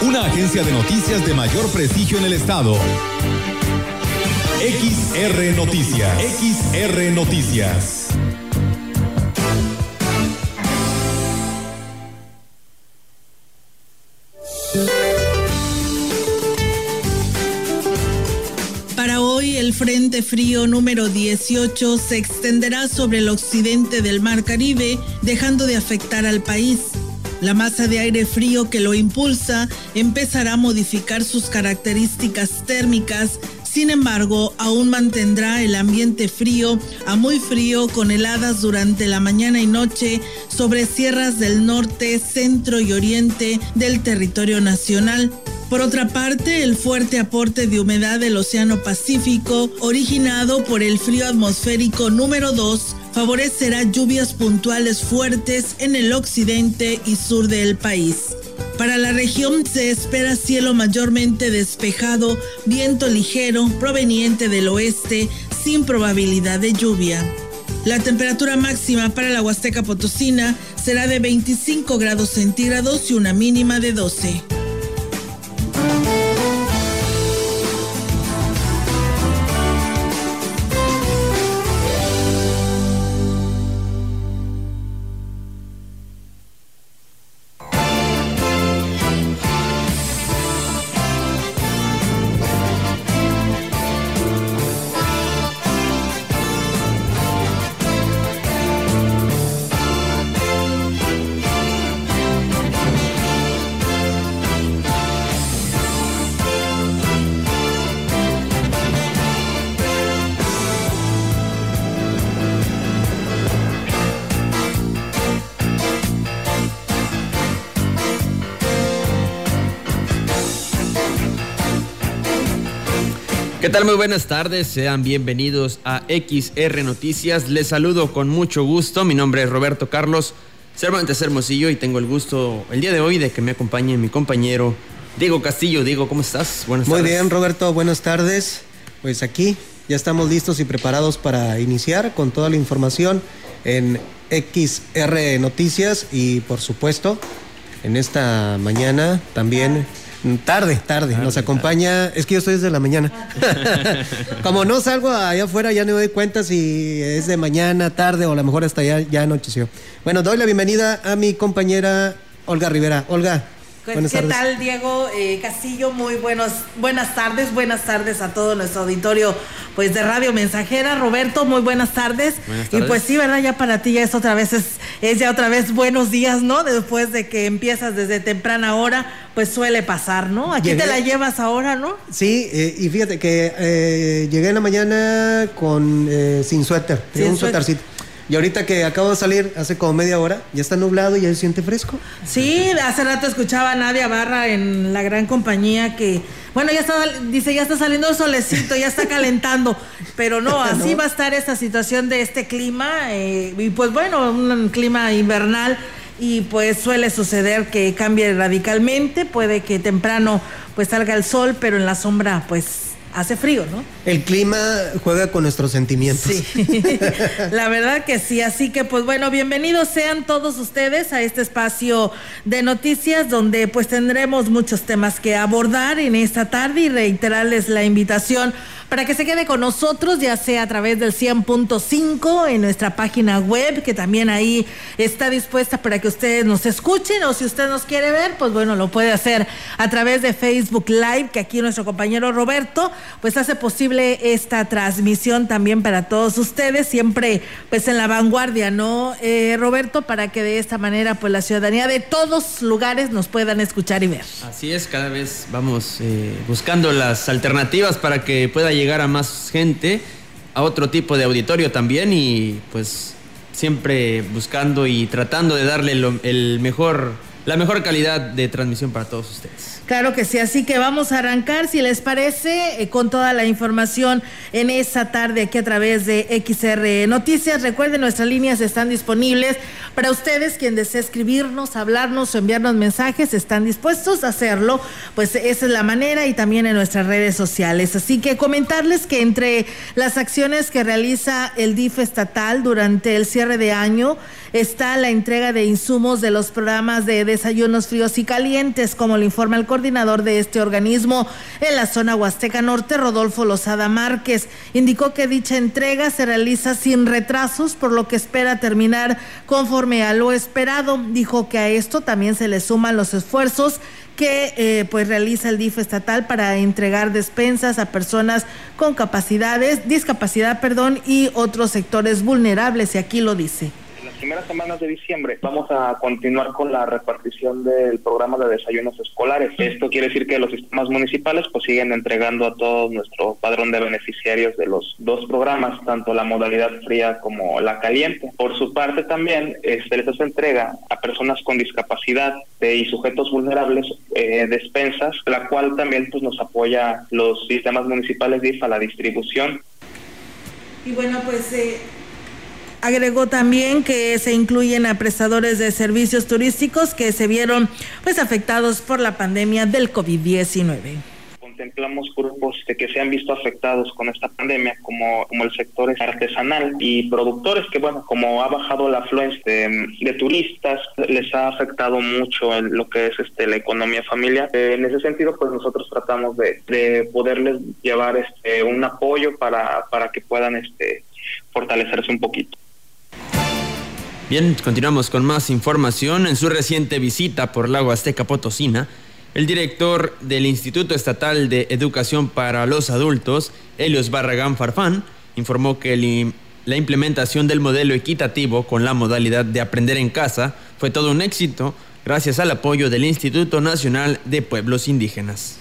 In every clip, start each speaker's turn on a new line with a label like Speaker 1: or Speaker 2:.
Speaker 1: Una agencia de noticias de mayor prestigio en el estado. XR Noticias. XR Noticias.
Speaker 2: Para hoy el Frente Frío número 18 se extenderá sobre el occidente del Mar Caribe, dejando de afectar al país. La masa de aire frío que lo impulsa empezará a modificar sus características térmicas, sin embargo, aún mantendrá el ambiente frío a muy frío con heladas durante la mañana y noche sobre sierras del norte, centro y oriente del territorio nacional. Por otra parte, el fuerte aporte de humedad del Océano Pacífico, originado por el frío atmosférico número 2, favorecerá lluvias puntuales fuertes en el occidente y sur del país. Para la región se espera cielo mayormente despejado, viento ligero proveniente del oeste, sin probabilidad de lluvia. La temperatura máxima para la Huasteca Potosina será de 25 grados centígrados y una mínima de 12.
Speaker 3: ¿Qué tal? Muy buenas tardes, sean bienvenidos a XR Noticias. Les saludo con mucho gusto. Mi nombre es Roberto Carlos Cervantes Hermosillo y tengo el gusto el día de hoy de que me acompañe mi compañero Diego Castillo. Diego, ¿cómo estás?
Speaker 4: Buenas Muy bien, Roberto, buenas tardes. Pues aquí ya estamos listos y preparados para iniciar con toda la información en XR Noticias y por supuesto en esta mañana también Tarde, tarde, Nos acompaña. Es que yo estoy desde la mañana. Como no salgo allá afuera, ya no me doy cuenta si es de mañana, tarde o a lo mejor hasta ya, ya anocheció. Bueno, doy la bienvenida a mi compañera Olga Rivera. Olga,
Speaker 5: pues, ¿Qué tal, Diego eh, Castillo? Muy buenos, buenas tardes, buenas tardes a todo nuestro auditorio pues de Radio Mensajera. Roberto, muy buenas tardes. Y pues sí, ¿verdad? Ya para ti ya es otra vez, es, ya otra vez buenos días, ¿no? Después de que empiezas desde temprana hora, pues suele pasar, ¿no? Aquí te la llevas ahora, ¿no?
Speaker 4: Sí, eh, y fíjate que eh, llegué en la mañana con sin suéter, sin un suétercito. Y ahorita que acabo de salir, hace como media hora, ya está nublado y ya se siente fresco.
Speaker 5: Sí, hace rato escuchaba a Nadia Barra en la gran compañía que, bueno, ya está, dice, ya está saliendo el solecito, ya está calentando, pero no, así va a estar esta situación de este clima, eh, y pues bueno, un clima invernal y pues suele suceder que cambie radicalmente, puede que temprano pues salga el sol, pero en la sombra pues hace frío, ¿no?
Speaker 4: El clima juega con nuestros sentimientos.
Speaker 5: Sí, la verdad que sí. Así que pues bueno, bienvenidos sean todos ustedes a este espacio de noticias donde pues tendremos muchos temas que abordar en esta tarde y reiterarles la invitación para que se quede con nosotros, ya sea a través del 100.5 en nuestra página web, que también ahí está dispuesta para que ustedes nos escuchen, o si usted nos quiere ver, pues bueno, lo puede hacer a través de Facebook Live, que aquí nuestro compañero Roberto, pues hace posible esta transmisión también para todos ustedes, siempre pues en la vanguardia, ¿no, eh, Roberto? Para que de esta manera, pues la ciudadanía de todos lugares nos puedan escuchar y ver.
Speaker 3: Así es, cada vez vamos eh, buscando las alternativas para que pueda llegar a más gente, a otro tipo de auditorio también y pues siempre buscando y tratando de darle el mejor la mejor calidad de transmisión para todos ustedes.
Speaker 5: Claro que sí, así que vamos a arrancar, si les parece, eh, con toda la información en esta tarde aquí a través de XR Noticias. Recuerden, nuestras líneas están disponibles para ustedes, quien desee escribirnos, hablarnos o enviarnos mensajes, están dispuestos a hacerlo, pues esa es la manera y también en nuestras redes sociales. Así que comentarles que entre las acciones que realiza el DIF estatal durante el cierre de año, está la entrega de insumos de los programas de desayunos fríos y calientes, como lo informa el coordinador de este organismo en la zona Huasteca Norte, Rodolfo Lozada Márquez. Indicó que dicha entrega se realiza sin retrasos, por lo que espera terminar conforme a lo esperado. Dijo que a esto también se le suman los esfuerzos que eh, pues realiza el DIF estatal para entregar despensas a personas con capacidades, discapacidad, perdón, y otros sectores vulnerables, y aquí lo dice
Speaker 6: primeras semanas de diciembre vamos a continuar con la repartición del programa de desayunos escolares. Esto quiere decir que los sistemas municipales pues siguen entregando a todo nuestro padrón de beneficiarios de los dos programas, tanto la modalidad fría como la caliente. Por su parte también se este, les hace entrega a personas con discapacidad y sujetos vulnerables eh, despensas, la cual también pues nos apoya los sistemas municipales a la distribución.
Speaker 5: Y bueno, pues eh, Agregó también que se incluyen a prestadores de servicios turísticos que se vieron pues afectados por la pandemia del COVID-19
Speaker 6: contemplamos grupos que se han visto afectados con esta pandemia, como, como el sector artesanal y productores, que bueno, como ha bajado la afluencia de, turistas, les ha afectado mucho en lo que es este la economía familiar. Eh, en ese sentido, pues nosotros tratamos de, de poderles llevar este un apoyo para, para que puedan este fortalecerse un poquito.
Speaker 3: Bien, continuamos con más información. En su reciente visita por Lago Azteca Potosina, el director del Instituto Estatal de Educación para los Adultos, Helios Barragán Farfán, informó que la implementación del modelo equitativo con la modalidad de aprender en casa fue todo un éxito gracias al apoyo del Instituto Nacional de Pueblos Indígenas.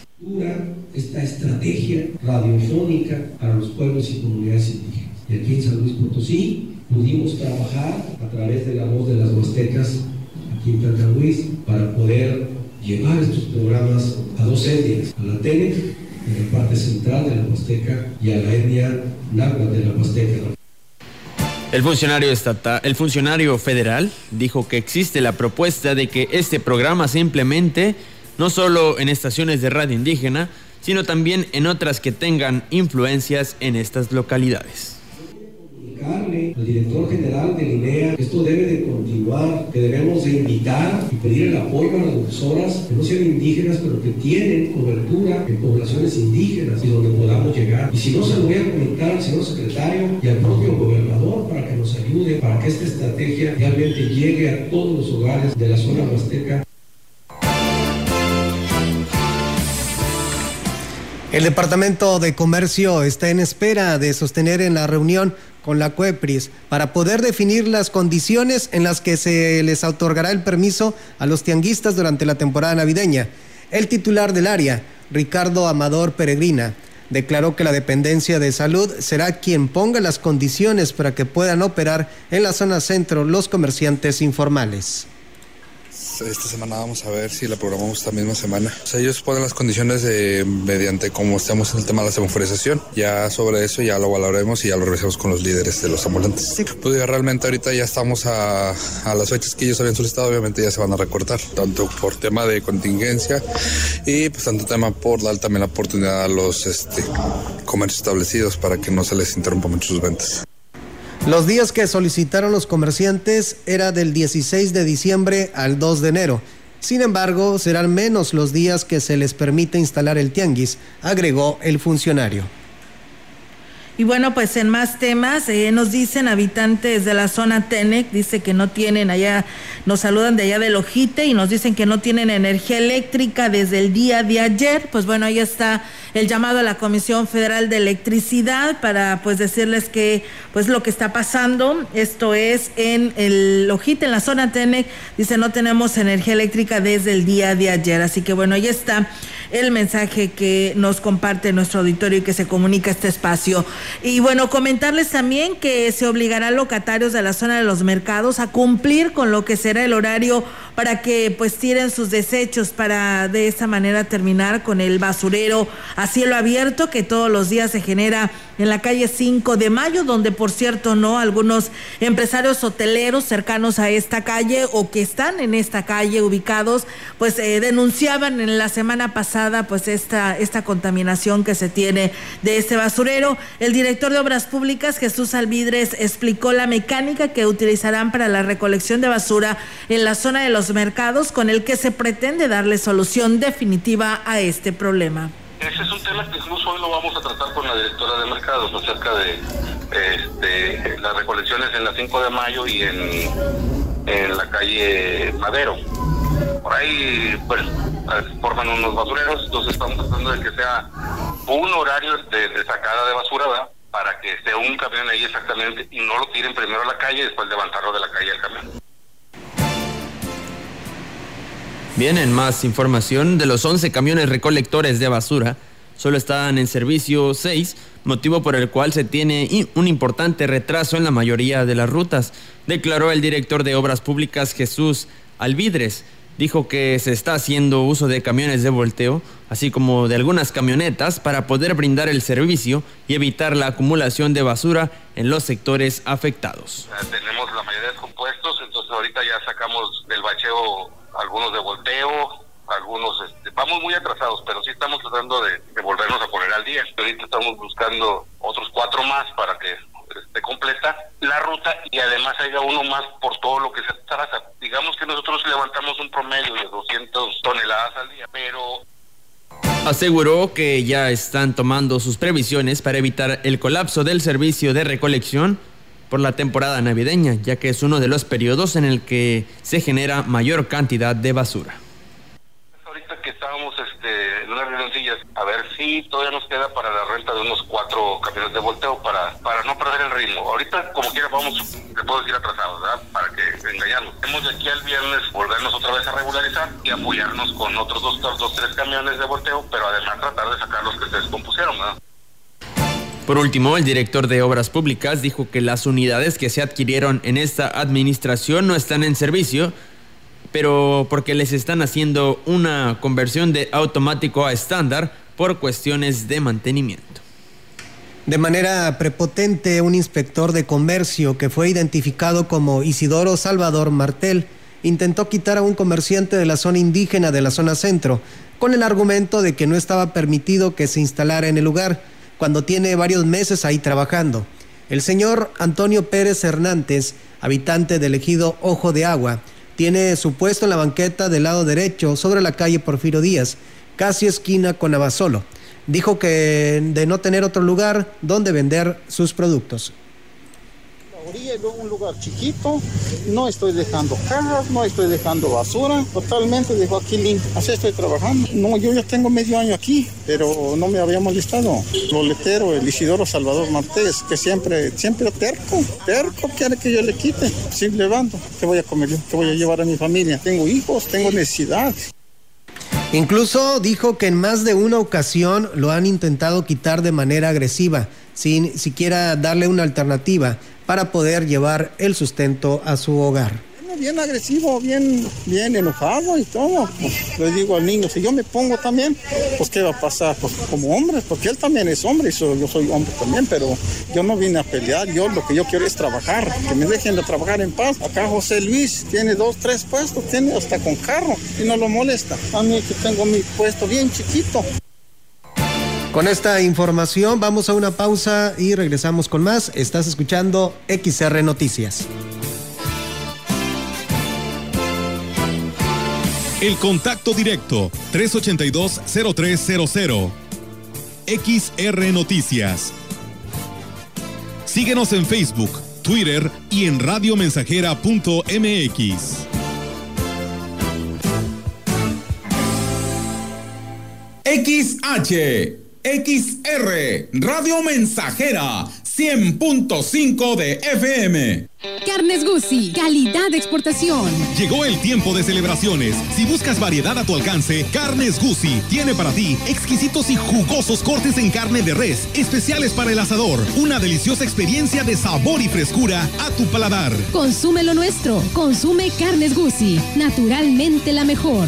Speaker 7: Esta estrategia radiofónica para los pueblos y comunidades indígenas. Y aquí en San Luis Potosí pudimos trabajar a través de la voz de las huastecas aquí en Santa Luis para poder llevar estos programas a dos etnias, a la TENE, en la parte central de la Huasteca, y a la etnia náhuatl de la Huasteca.
Speaker 3: El funcionario, el funcionario federal dijo que existe la propuesta de que este programa se implemente no solo en estaciones de radio indígena, sino también en otras que tengan influencias en estas localidades
Speaker 7: al director general de INEA, esto debe de continuar, que debemos de invitar y pedir el apoyo a las profesoras que no sean indígenas, pero que tienen cobertura en poblaciones indígenas y donde podamos llegar. Y si no, se lo voy a comentar al señor secretario y al propio gobernador para que nos ayude, para que esta estrategia realmente llegue a todos los hogares de la zona huasteca.
Speaker 4: El Departamento de Comercio está en espera de sostener en la reunión con la CUEPRIS para poder definir las condiciones en las que se les otorgará el permiso a los tianguistas durante la temporada navideña. El titular del área, Ricardo Amador Peregrina, declaró que la dependencia de salud será quien ponga las condiciones para que puedan operar en la zona centro los comerciantes informales
Speaker 8: esta semana vamos a ver si la programamos esta misma semana. ellos ponen las condiciones de, mediante cómo estamos en el tema de la semaforización. Ya sobre eso ya lo valoremos y ya lo revisamos con los líderes de los ambulantes. Pues realmente ahorita ya estamos a, a las fechas que ellos habían solicitado, obviamente ya se van a recortar, tanto por tema de contingencia y pues tanto tema por dar también la oportunidad a los este, comercios establecidos para que no se les interrumpa mucho sus ventas.
Speaker 4: Los días que solicitaron los comerciantes era del 16 de diciembre al 2 de enero. Sin embargo, serán menos los días que se les permite instalar el tianguis, agregó el funcionario.
Speaker 5: Y bueno, pues en más temas, eh, nos dicen habitantes de la zona Tenec, dice que no tienen allá, nos saludan de allá del Ojite y nos dicen que no tienen energía eléctrica desde el día de ayer. Pues bueno, ahí está el llamado a la Comisión Federal de Electricidad para pues decirles que pues lo que está pasando, esto es en el Ojite, en la zona Tenec, dice no tenemos energía eléctrica desde el día de ayer. Así que bueno, ahí está el mensaje que nos comparte nuestro auditorio y que se comunica este espacio. Y bueno, comentarles también que se obligará a locatarios de la zona de los mercados a cumplir con lo que será el horario para que pues tiren sus desechos para de esa manera terminar con el basurero a cielo abierto que todos los días se genera en la calle 5 de Mayo, donde por cierto no algunos empresarios hoteleros cercanos a esta calle o que están en esta calle ubicados, pues eh, denunciaban en la semana pasada pues esta esta contaminación que se tiene de este basurero. El director de Obras Públicas, Jesús Alvidres, explicó la mecánica que utilizarán para la recolección de basura en la zona de los mercados con el que se pretende darle solución definitiva a este problema.
Speaker 9: Ese es un tema que incluso hoy lo vamos a tratar con la directora de mercados acerca de este, las recolecciones en la 5 de mayo y en, la calle Madero. Por ahí pues forman unos basureros, entonces estamos tratando de que sea un horario de, sacada de basura ¿verdad? para que esté un camión ahí exactamente y no lo tiren primero a la calle y después levantarlo de la calle al camión.
Speaker 3: Bien, en más información, de los 11 camiones recolectores de basura, solo están en servicio 6, motivo por el cual se tiene un importante retraso en la mayoría de las rutas, declaró el director de Obras Públicas Jesús Alvidres. Dijo que se está haciendo uso de camiones de volteo, así como de algunas camionetas, para poder brindar el servicio y evitar la acumulación de basura en los sectores afectados.
Speaker 9: Tenemos la mayoría de compuestos, entonces ahorita ya sacamos del bacheo algunos de volteo, algunos, este, vamos muy atrasados, pero sí estamos tratando de, volvernos a poner al día. Ahorita estamos buscando otros cuatro más para que esté completa la ruta y además haya uno más por todo lo que se atrasa. Digamos que nosotros levantamos un promedio de 200 toneladas al día, pero...
Speaker 3: Aseguró que ya están tomando sus previsiones para evitar el colapso del servicio de recolección por la temporada navideña, ya que es uno de los periodos en el que se genera mayor cantidad de basura.
Speaker 9: Ahorita que estábamos este, en unas reunioncillas, a ver si todavía nos queda para la renta de unos cuatro camiones de volteo para, para no perder el ritmo. Ahorita, como quiera, vamos, le puedo decir atrasados, ¿verdad? Para que engañarnos. Hemos de aquí al viernes volvernos otra vez a regularizar y apoyarnos con otros dos, dos, tres camiones de volteo, pero además tratar de sacar los que se descompusieron, ¿verdad?
Speaker 3: Por último, el director de Obras Públicas dijo que las unidades que se adquirieron en esta administración no están en servicio, pero porque les están haciendo una conversión de automático a estándar por cuestiones de mantenimiento.
Speaker 4: De manera prepotente, un inspector de comercio que fue identificado como Isidoro Salvador Martel intentó quitar a un comerciante de la zona indígena de la zona centro con el argumento de que no estaba permitido que se instalara en el lugar cuando tiene varios meses ahí trabajando. El señor Antonio Pérez Hernández, habitante del ejido Ojo de Agua, tiene su puesto en la banqueta del lado derecho sobre la calle Porfirio Díaz, casi esquina con Abasolo. Dijo que de no tener otro lugar donde vender sus productos
Speaker 10: orilla un lugar chiquito, no estoy dejando cajas, no estoy dejando basura, totalmente dejo aquí limpio. Así estoy trabajando. No, yo ya tengo medio año aquí, pero no me había molestado. Loletero, el Isidoro Salvador Martés, que siempre, siempre terco, terco quiere que yo le quite. Si levanto, ¿qué voy a comer? ¿Qué voy a llevar a mi familia? Tengo hijos, tengo necesidad.
Speaker 4: Incluso dijo que en más de una ocasión lo han intentado quitar de manera agresiva, sin siquiera darle una alternativa para poder llevar el sustento a su hogar.
Speaker 10: Bien agresivo, bien, bien enojado y todo. Pues, le digo al niño, si yo me pongo también, pues ¿qué va a pasar? Pues como hombre, porque él también es hombre y yo soy hombre también, pero yo no vine a pelear, yo lo que yo quiero es trabajar, que me dejen de trabajar en paz. Acá José Luis tiene dos, tres puestos, tiene hasta con carro y no lo molesta. A mí que tengo mi puesto bien chiquito.
Speaker 4: Con esta información vamos a una pausa y regresamos con más. Estás escuchando XR Noticias.
Speaker 1: El contacto directo 382-0300. XR Noticias. Síguenos en Facebook, Twitter y en radiomensajera.mx. XH XR, Radio Mensajera, 100.5 de FM.
Speaker 11: Carnes Gucci, calidad de exportación.
Speaker 1: Llegó el tiempo de celebraciones. Si buscas variedad a tu alcance, Carnes Gucci tiene para ti exquisitos y jugosos cortes en carne de res, especiales para el asador. Una deliciosa experiencia de sabor y frescura a tu paladar.
Speaker 11: Consume lo nuestro. Consume Carnes Gucci, naturalmente la mejor.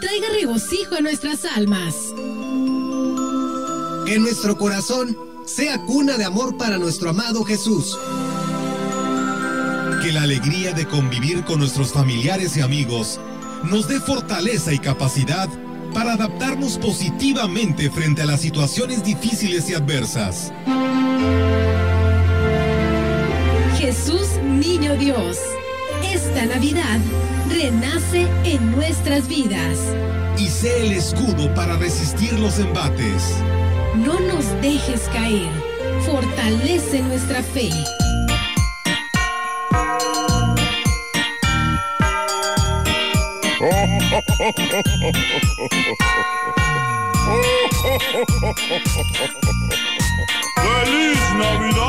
Speaker 11: Traiga regocijo a nuestras almas.
Speaker 12: Que nuestro corazón sea cuna de amor para nuestro amado Jesús.
Speaker 1: Que la alegría de convivir con nuestros familiares y amigos nos dé fortaleza y capacidad para adaptarnos positivamente frente a las situaciones difíciles y adversas.
Speaker 11: Jesús Niño Dios, esta Navidad renace en nuestras vidas.
Speaker 1: Y sé el escudo para resistir los embates.
Speaker 11: No nos dejes caer. Fortalece nuestra fe.
Speaker 13: ¡Feliz Navidad!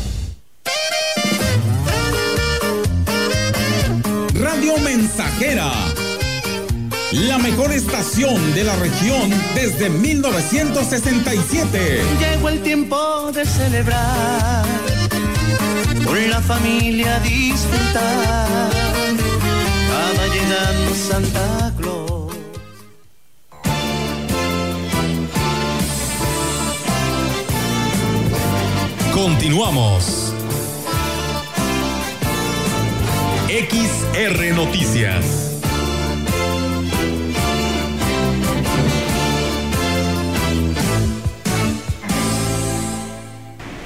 Speaker 1: Radio Mensajera. La mejor estación de la región desde 1967.
Speaker 14: Llegó el tiempo de celebrar, con la familia disfrutar. Va llegando Santa Claus.
Speaker 1: Continuamos. XR Noticias.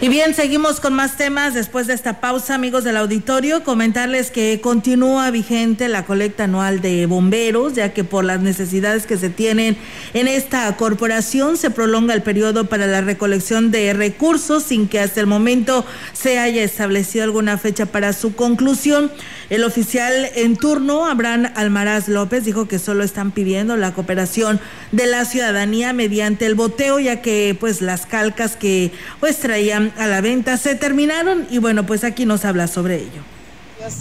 Speaker 5: Y bien, seguimos con más temas después de esta pausa, amigos del auditorio. Comentarles que continúa vigente la colecta anual de bomberos, ya que por las necesidades que se tienen en esta corporación se prolonga el periodo para la recolección de recursos sin que hasta el momento se haya establecido alguna fecha para su conclusión. El oficial en turno, Abraham Almaraz López, dijo que solo están pidiendo la cooperación de la ciudadanía mediante el boteo, ya que pues las calcas que pues traían a la venta se terminaron y bueno, pues aquí nos habla sobre ello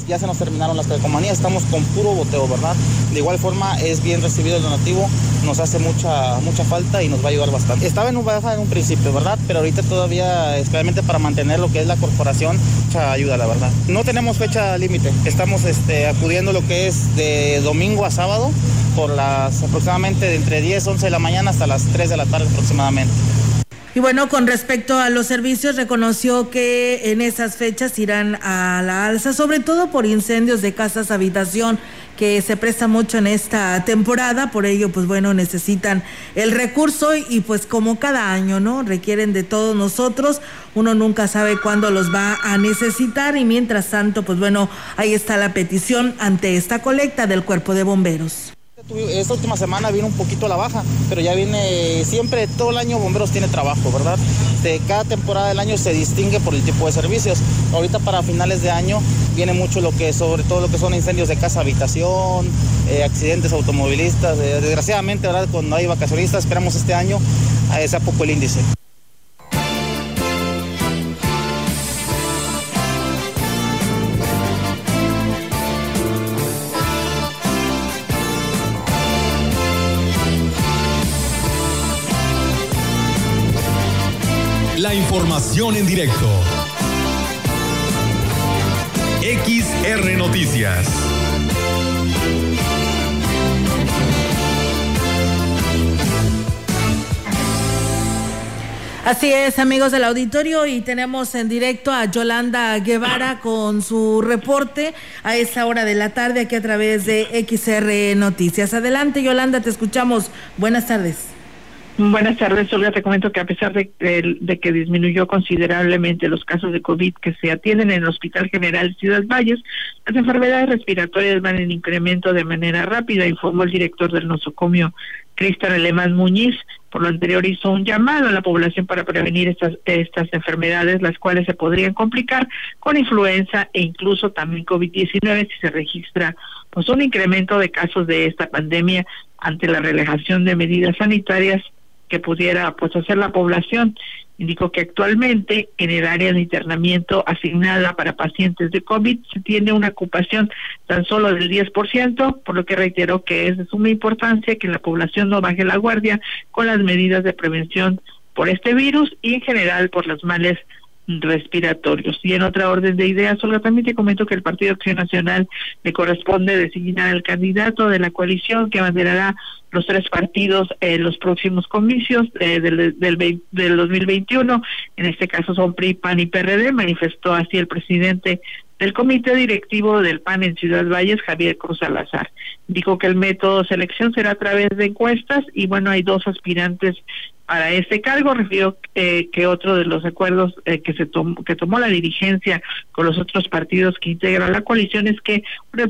Speaker 15: ya se nos terminaron las calcomanías, estamos con puro boteo, ¿verdad? De igual forma es bien recibido el donativo, nos hace mucha mucha falta y nos va a ayudar bastante. Estaba en un baja en un principio, ¿verdad? Pero ahorita todavía, especialmente para mantener lo que es la corporación, mucha ayuda, la verdad. No tenemos fecha límite, estamos este, acudiendo lo que es de domingo a sábado por las aproximadamente de entre 10, 11 de la mañana hasta las 3 de la tarde aproximadamente.
Speaker 5: Y bueno, con respecto a los servicios, reconoció que en esas fechas irán a la alza, sobre todo por incendios de casas habitación que se presta mucho en esta temporada, por ello pues bueno, necesitan el recurso y, pues como cada año, ¿no? Requieren de todos nosotros, uno nunca sabe cuándo los va a necesitar y mientras tanto pues bueno, ahí está la petición ante esta colecta del cuerpo de bomberos.
Speaker 15: Esta última semana vino un poquito a la baja, pero ya viene siempre, todo el año Bomberos tiene trabajo, ¿verdad? De cada temporada del año se distingue por el tipo de servicios. Ahorita para finales de año viene mucho lo que, sobre todo lo que son incendios de casa, habitación, eh, accidentes automovilistas. Eh, desgraciadamente, ¿verdad? Cuando hay vacacionistas, esperamos este año eh, sea poco el índice.
Speaker 1: Información en directo. XR Noticias.
Speaker 5: Así es, amigos del auditorio, y tenemos en directo a Yolanda Guevara con su reporte a esa hora de la tarde aquí a través de XR Noticias. Adelante, Yolanda, te escuchamos. Buenas tardes.
Speaker 16: Buenas tardes, Olga. Te comento que a pesar de, que disminuyó considerablemente los casos de COVID que se atienden en el Hospital General Ciudad Valles, las enfermedades respiratorias van en incremento de manera rápida, informó el director del nosocomio, Cristian Alemán Muñiz. Por lo anterior hizo un llamado a la población para prevenir estas, estas enfermedades, las cuales se podrían complicar con influenza e incluso también COVID-19 si se registra pues un incremento de casos de esta pandemia ante la relajación de medidas sanitarias que pudiera pues hacer la población. Indicó que actualmente en el área de internamiento asignada para pacientes de COVID se tiene una ocupación tan solo del 10%, por lo que reiteró que es de suma importancia que la población no baje la guardia con las medidas de prevención por este virus y en general por los males respiratorios. Y en otra orden de ideas, Olga, también te comento que el Partido Acción Nacional le corresponde designar al candidato de la coalición que abanderará los tres partidos en los próximos comicios eh, del, del, del 2021. En este caso son PRI, PAN y PRD, manifestó así el presidente del comité directivo del PAN en Ciudad Valles, Javier Cruz Salazar. Dijo que el método de selección será a través de encuestas y bueno, hay dos aspirantes para ese cargo. Refirió eh, que otro de los acuerdos eh, que se tomó, que tomó la dirigencia con los otros partidos que integran la coalición es que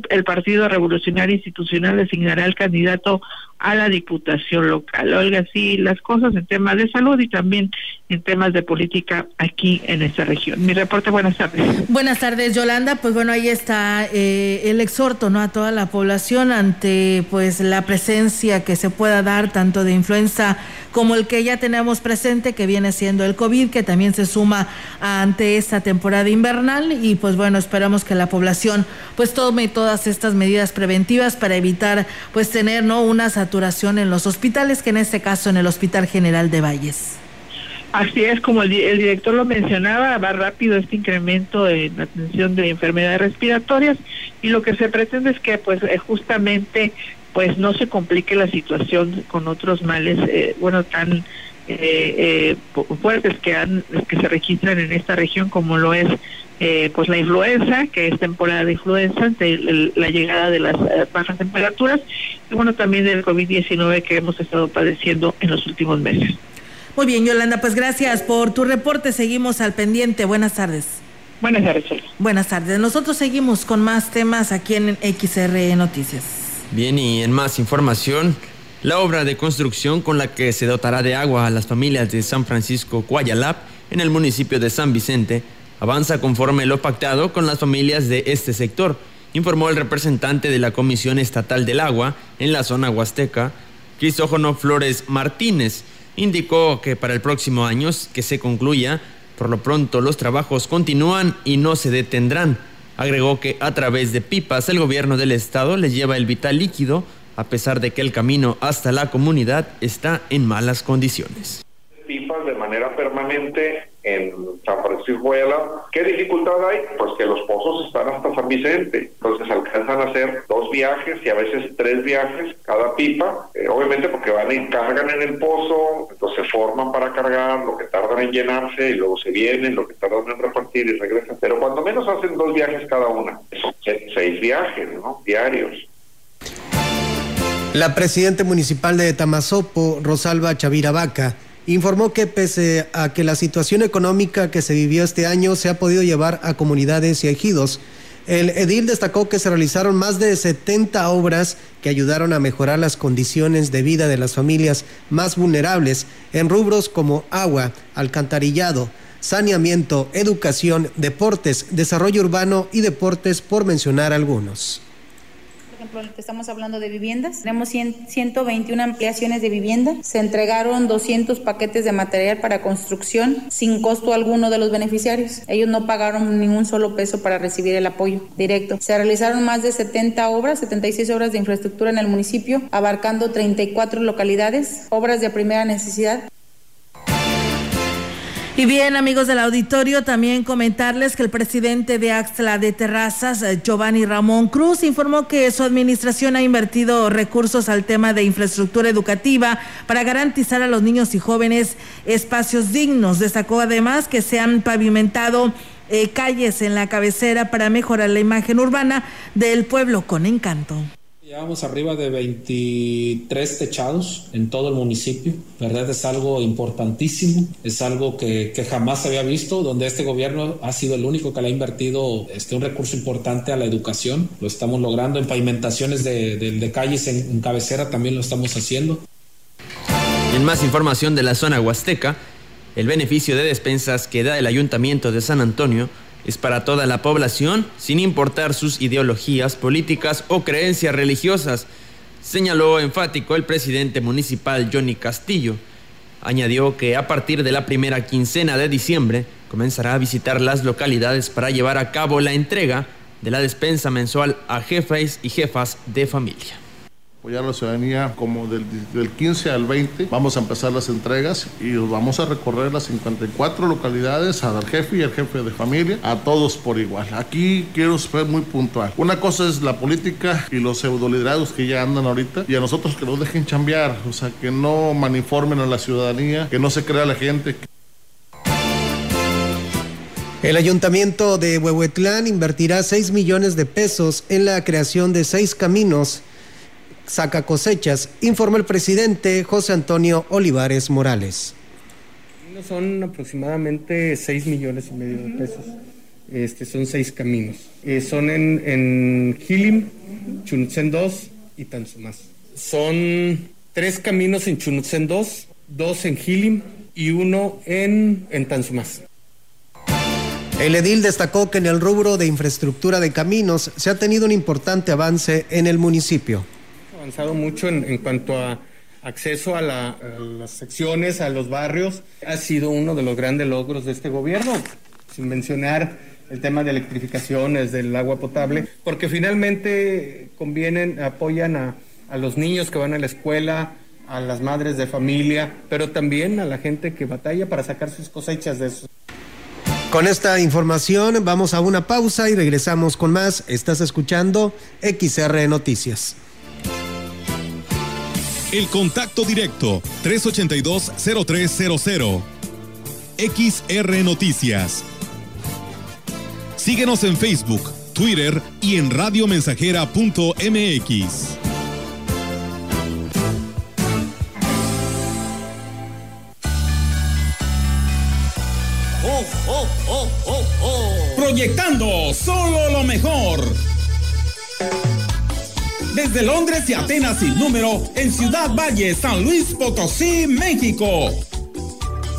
Speaker 16: el Partido Revolucionario Institucional designará al candidato a la diputación local. Oiga, sí, las cosas en temas de salud y también en temas de política aquí en esta región. Mi reporte, buenas tardes.
Speaker 5: Buenas tardes, Yolanda. Pues bueno, ahí está eh, el exhorto ¿no? a toda la población ante pues la presencia que se pueda dar tanto de influenza como el que ya tenemos presente, que viene siendo el COVID, que también se suma ante esta temporada invernal. Y pues bueno, esperamos que la población pues tome todas estas medidas preventivas para evitar pues tener ¿no? una saturación en los hospitales, que en este caso en el Hospital General de Valles.
Speaker 16: Así es, como el, director lo mencionaba, va rápido este incremento en atención de enfermedades respiratorias y lo que se pretende es que pues eh, justamente pues no se complique la situación con otros males, eh, bueno, tan eh, fuertes que, han, que se registran en esta región como lo es pues la influenza, que es temporada de influenza, ante la llegada de las bajas temperaturas, y bueno, también del COVID-19 que hemos estado padeciendo en los últimos meses.
Speaker 5: Muy bien, Yolanda, pues gracias por tu reporte. Seguimos al pendiente. Buenas tardes.
Speaker 16: Buenas tardes.
Speaker 5: Buenas tardes. Nosotros seguimos con más temas aquí en XR Noticias.
Speaker 3: Bien, y en más información, la obra de construcción con la que se dotará de agua a las familias de San Francisco Cuayalap en el municipio de San Vicente avanza conforme lo pactado con las familias de este sector, informó el representante de la Comisión Estatal del Agua en la zona huasteca, Cristófono Flores Martínez indicó que para el próximo año que se concluya, por lo pronto los trabajos continúan y no se detendrán. Agregó que a través de pipas el gobierno del estado les lleva el vital líquido a pesar de que el camino hasta la comunidad está en malas condiciones.
Speaker 17: Pipas de manera permanente en San Francisco de ¿Qué dificultad hay? Pues que los pozos están hasta San Vicente, entonces alcanzan a hacer dos viajes y a veces tres viajes cada pipa, eh, obviamente porque van y cargan en el pozo, entonces se forman para cargar, lo que tardan en llenarse y luego se vienen, lo que tardan en repartir y regresan, pero cuando menos hacen dos viajes cada una, son seis viajes, ¿no? Diarios.
Speaker 4: La presidenta municipal de Tamazopo, Rosalba Chavira Vaca, informó que pese a que la situación económica que se vivió este año se ha podido llevar a comunidades y ejidos, el edil destacó que se realizaron más de 70 obras que ayudaron a mejorar las condiciones de vida de las familias más vulnerables en rubros como agua, alcantarillado, saneamiento, educación, deportes, desarrollo urbano y deportes, por mencionar algunos
Speaker 18: estamos hablando de viviendas. Tenemos 121 ampliaciones de vivienda. Se entregaron 200 paquetes de material para construcción sin costo alguno de los beneficiarios. Ellos no pagaron ningún solo peso para recibir el apoyo directo. Se realizaron más de 70 obras, 76 obras de infraestructura en el municipio, abarcando 34 localidades, obras de primera necesidad.
Speaker 5: Y bien, amigos del auditorio, también comentarles que el presidente de Axla de Terrazas, eh, Giovanni Ramón Cruz, informó que su administración ha invertido recursos al tema de infraestructura educativa para garantizar a los niños y jóvenes espacios dignos. Destacó además que se han pavimentado eh, calles en la cabecera para mejorar la imagen urbana del pueblo con encanto.
Speaker 19: Llevamos arriba de 23 techados en todo el municipio, ¿verdad? Es algo importantísimo, es algo que, que, jamás se había visto, donde este gobierno ha sido el único que le ha invertido este, un recurso importante a la educación. Lo estamos logrando en pavimentaciones de, de, calles en cabecera, también lo estamos haciendo.
Speaker 3: En más información de la zona huasteca, el beneficio de despensas que da el Ayuntamiento de San Antonio es para toda la población, sin importar sus ideologías políticas o creencias religiosas, señaló enfático el presidente municipal Johnny Castillo. Añadió que a partir de la primera quincena de diciembre comenzará a visitar las localidades para llevar a cabo la entrega de la despensa mensual a jefes y jefas de familia
Speaker 20: apoyar a la ciudadanía como del, del, 15 al 20. Vamos a empezar las entregas y vamos a recorrer las 54 localidades al jefe y al jefe de familia, a todos por igual. Aquí quiero ser muy puntual. Una cosa es la política y los pseudoliderados que ya andan ahorita y a nosotros que nos dejen chambear, o sea, que no maniformen a la ciudadanía, que no se crea la gente.
Speaker 4: El ayuntamiento de Huehuetlán invertirá 6 millones de pesos en la creación de seis caminos saca cosechas, informa el presidente José Antonio Olivares Morales.
Speaker 21: Son aproximadamente 6 millones y medio de pesos. Este, son seis caminos. Eh, son en, en Gilim, Chunutzen 2 y Tanzumás. Son tres caminos en Chunutzen 2, dos en Gilim y uno en, en Tanzumás.
Speaker 4: El edil destacó que en el rubro de infraestructura de caminos se ha tenido un importante avance en el municipio
Speaker 21: avanzado mucho en, cuanto a acceso a, las secciones, a los barrios. Ha sido uno de los grandes logros de este gobierno, sin mencionar el tema de electrificaciones, del agua potable, porque finalmente convienen, apoyan a, a los niños que van a la escuela, a las madres de familia, pero también a la gente que batalla para sacar sus cosechas de eso.
Speaker 4: Con esta información vamos a una pausa y regresamos con más. Estás escuchando XR Noticias.
Speaker 1: El contacto directo 382-0300. XR Noticias. Síguenos en Facebook, Twitter y en radiomensajera.mx.
Speaker 22: Oh, oh, oh, oh, oh. Proyectando solo lo mejor desde Londres y Atenas sin número en Ciudad Valle, San Luis Potosí, México.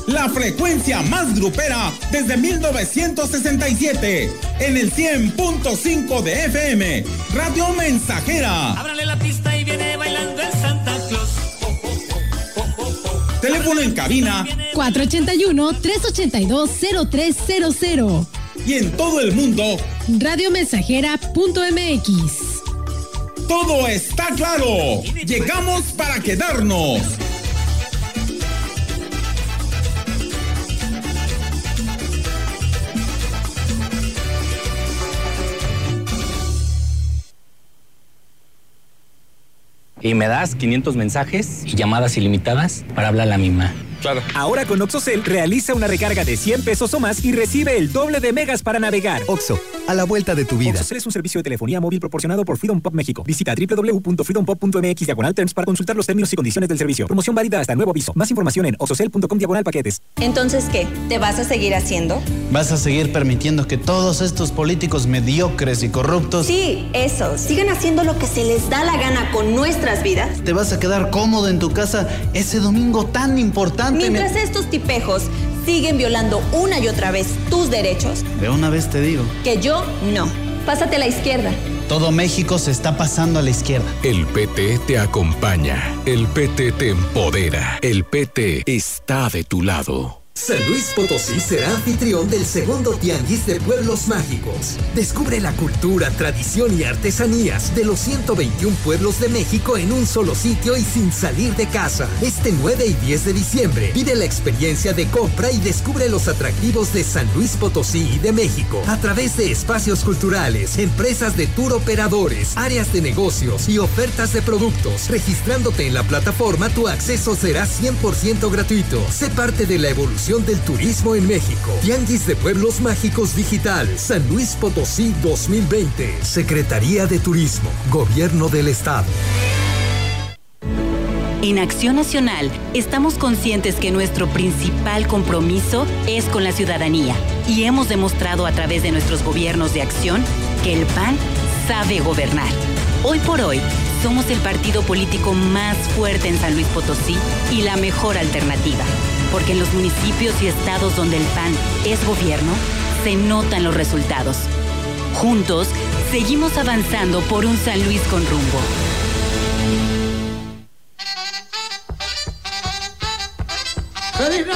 Speaker 22: La frecuencia más grupera desde 1967 en el 100.5 de FM, Radio Mensajera.
Speaker 23: Ábrale la pista y viene bailando el Santa Claus.
Speaker 22: Teléfono en cabina
Speaker 11: 481-382-0300.
Speaker 22: Y en todo el mundo,
Speaker 11: radiomensajera.mx.
Speaker 22: Todo está claro. Llegamos para quedarnos.
Speaker 24: Y me das 500 mensajes y llamadas ilimitadas para hablar a la misma.
Speaker 25: Claro. Ahora con OxoCell realiza una recarga de 100 pesos o más y recibe el doble de megas para navegar.
Speaker 26: Oxo, a la vuelta de tu vida.
Speaker 25: OxoCell es un servicio de telefonía móvil proporcionado por Freedom Pop México. Visita www.freedompop.mx diagonal terms para consultar los términos y condiciones del servicio. Promoción válida hasta nuevo aviso. Más información en oxocell.com diagonal paquetes.
Speaker 27: Entonces, ¿qué? ¿Te vas a seguir haciendo?
Speaker 28: ¿Vas a seguir permitiendo que todos estos políticos mediocres y corruptos...
Speaker 27: Sí, eso. Sigan haciendo lo que se les da la gana con nuestras vidas.
Speaker 28: ¿Te vas a quedar cómodo en tu casa ese domingo tan importante?
Speaker 27: Mientras estos tipejos siguen violando una y otra vez tus derechos.
Speaker 28: De una vez te digo.
Speaker 27: Que yo no. Pásate a la izquierda.
Speaker 28: Todo México se está pasando a la izquierda.
Speaker 29: El PT te acompaña. El PT te empodera. El PT está de tu lado.
Speaker 30: San Luis Potosí será anfitrión del segundo Tianguis de Pueblos Mágicos. Descubre la cultura, tradición y artesanías de los 121 pueblos de México en un solo sitio y sin salir de casa. Este 9 y 10 de diciembre, vive la experiencia de compra y descubre los atractivos de San Luis Potosí y de México a través de espacios culturales, empresas de tour operadores, áreas de negocios y ofertas de productos. Registrándote en la plataforma, tu acceso será 100% gratuito. Sé parte de la evolución del turismo en México. Tianguis de Pueblos Mágicos Digital, San Luis Potosí 2020. Secretaría de Turismo, Gobierno del Estado.
Speaker 31: En Acción Nacional estamos conscientes que nuestro principal compromiso es con la ciudadanía y hemos demostrado a través de nuestros gobiernos de acción que el PAN sabe gobernar. Hoy por hoy, somos el partido político más fuerte en San Luis Potosí y la mejor alternativa porque en los municipios y estados donde el PAN es gobierno, se notan los resultados. Juntos, seguimos avanzando por un San Luis con rumbo.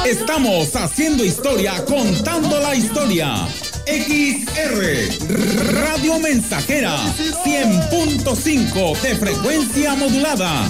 Speaker 22: Estamos haciendo historia, contando la historia. XR Radio Mensajera 100.5 de frecuencia modulada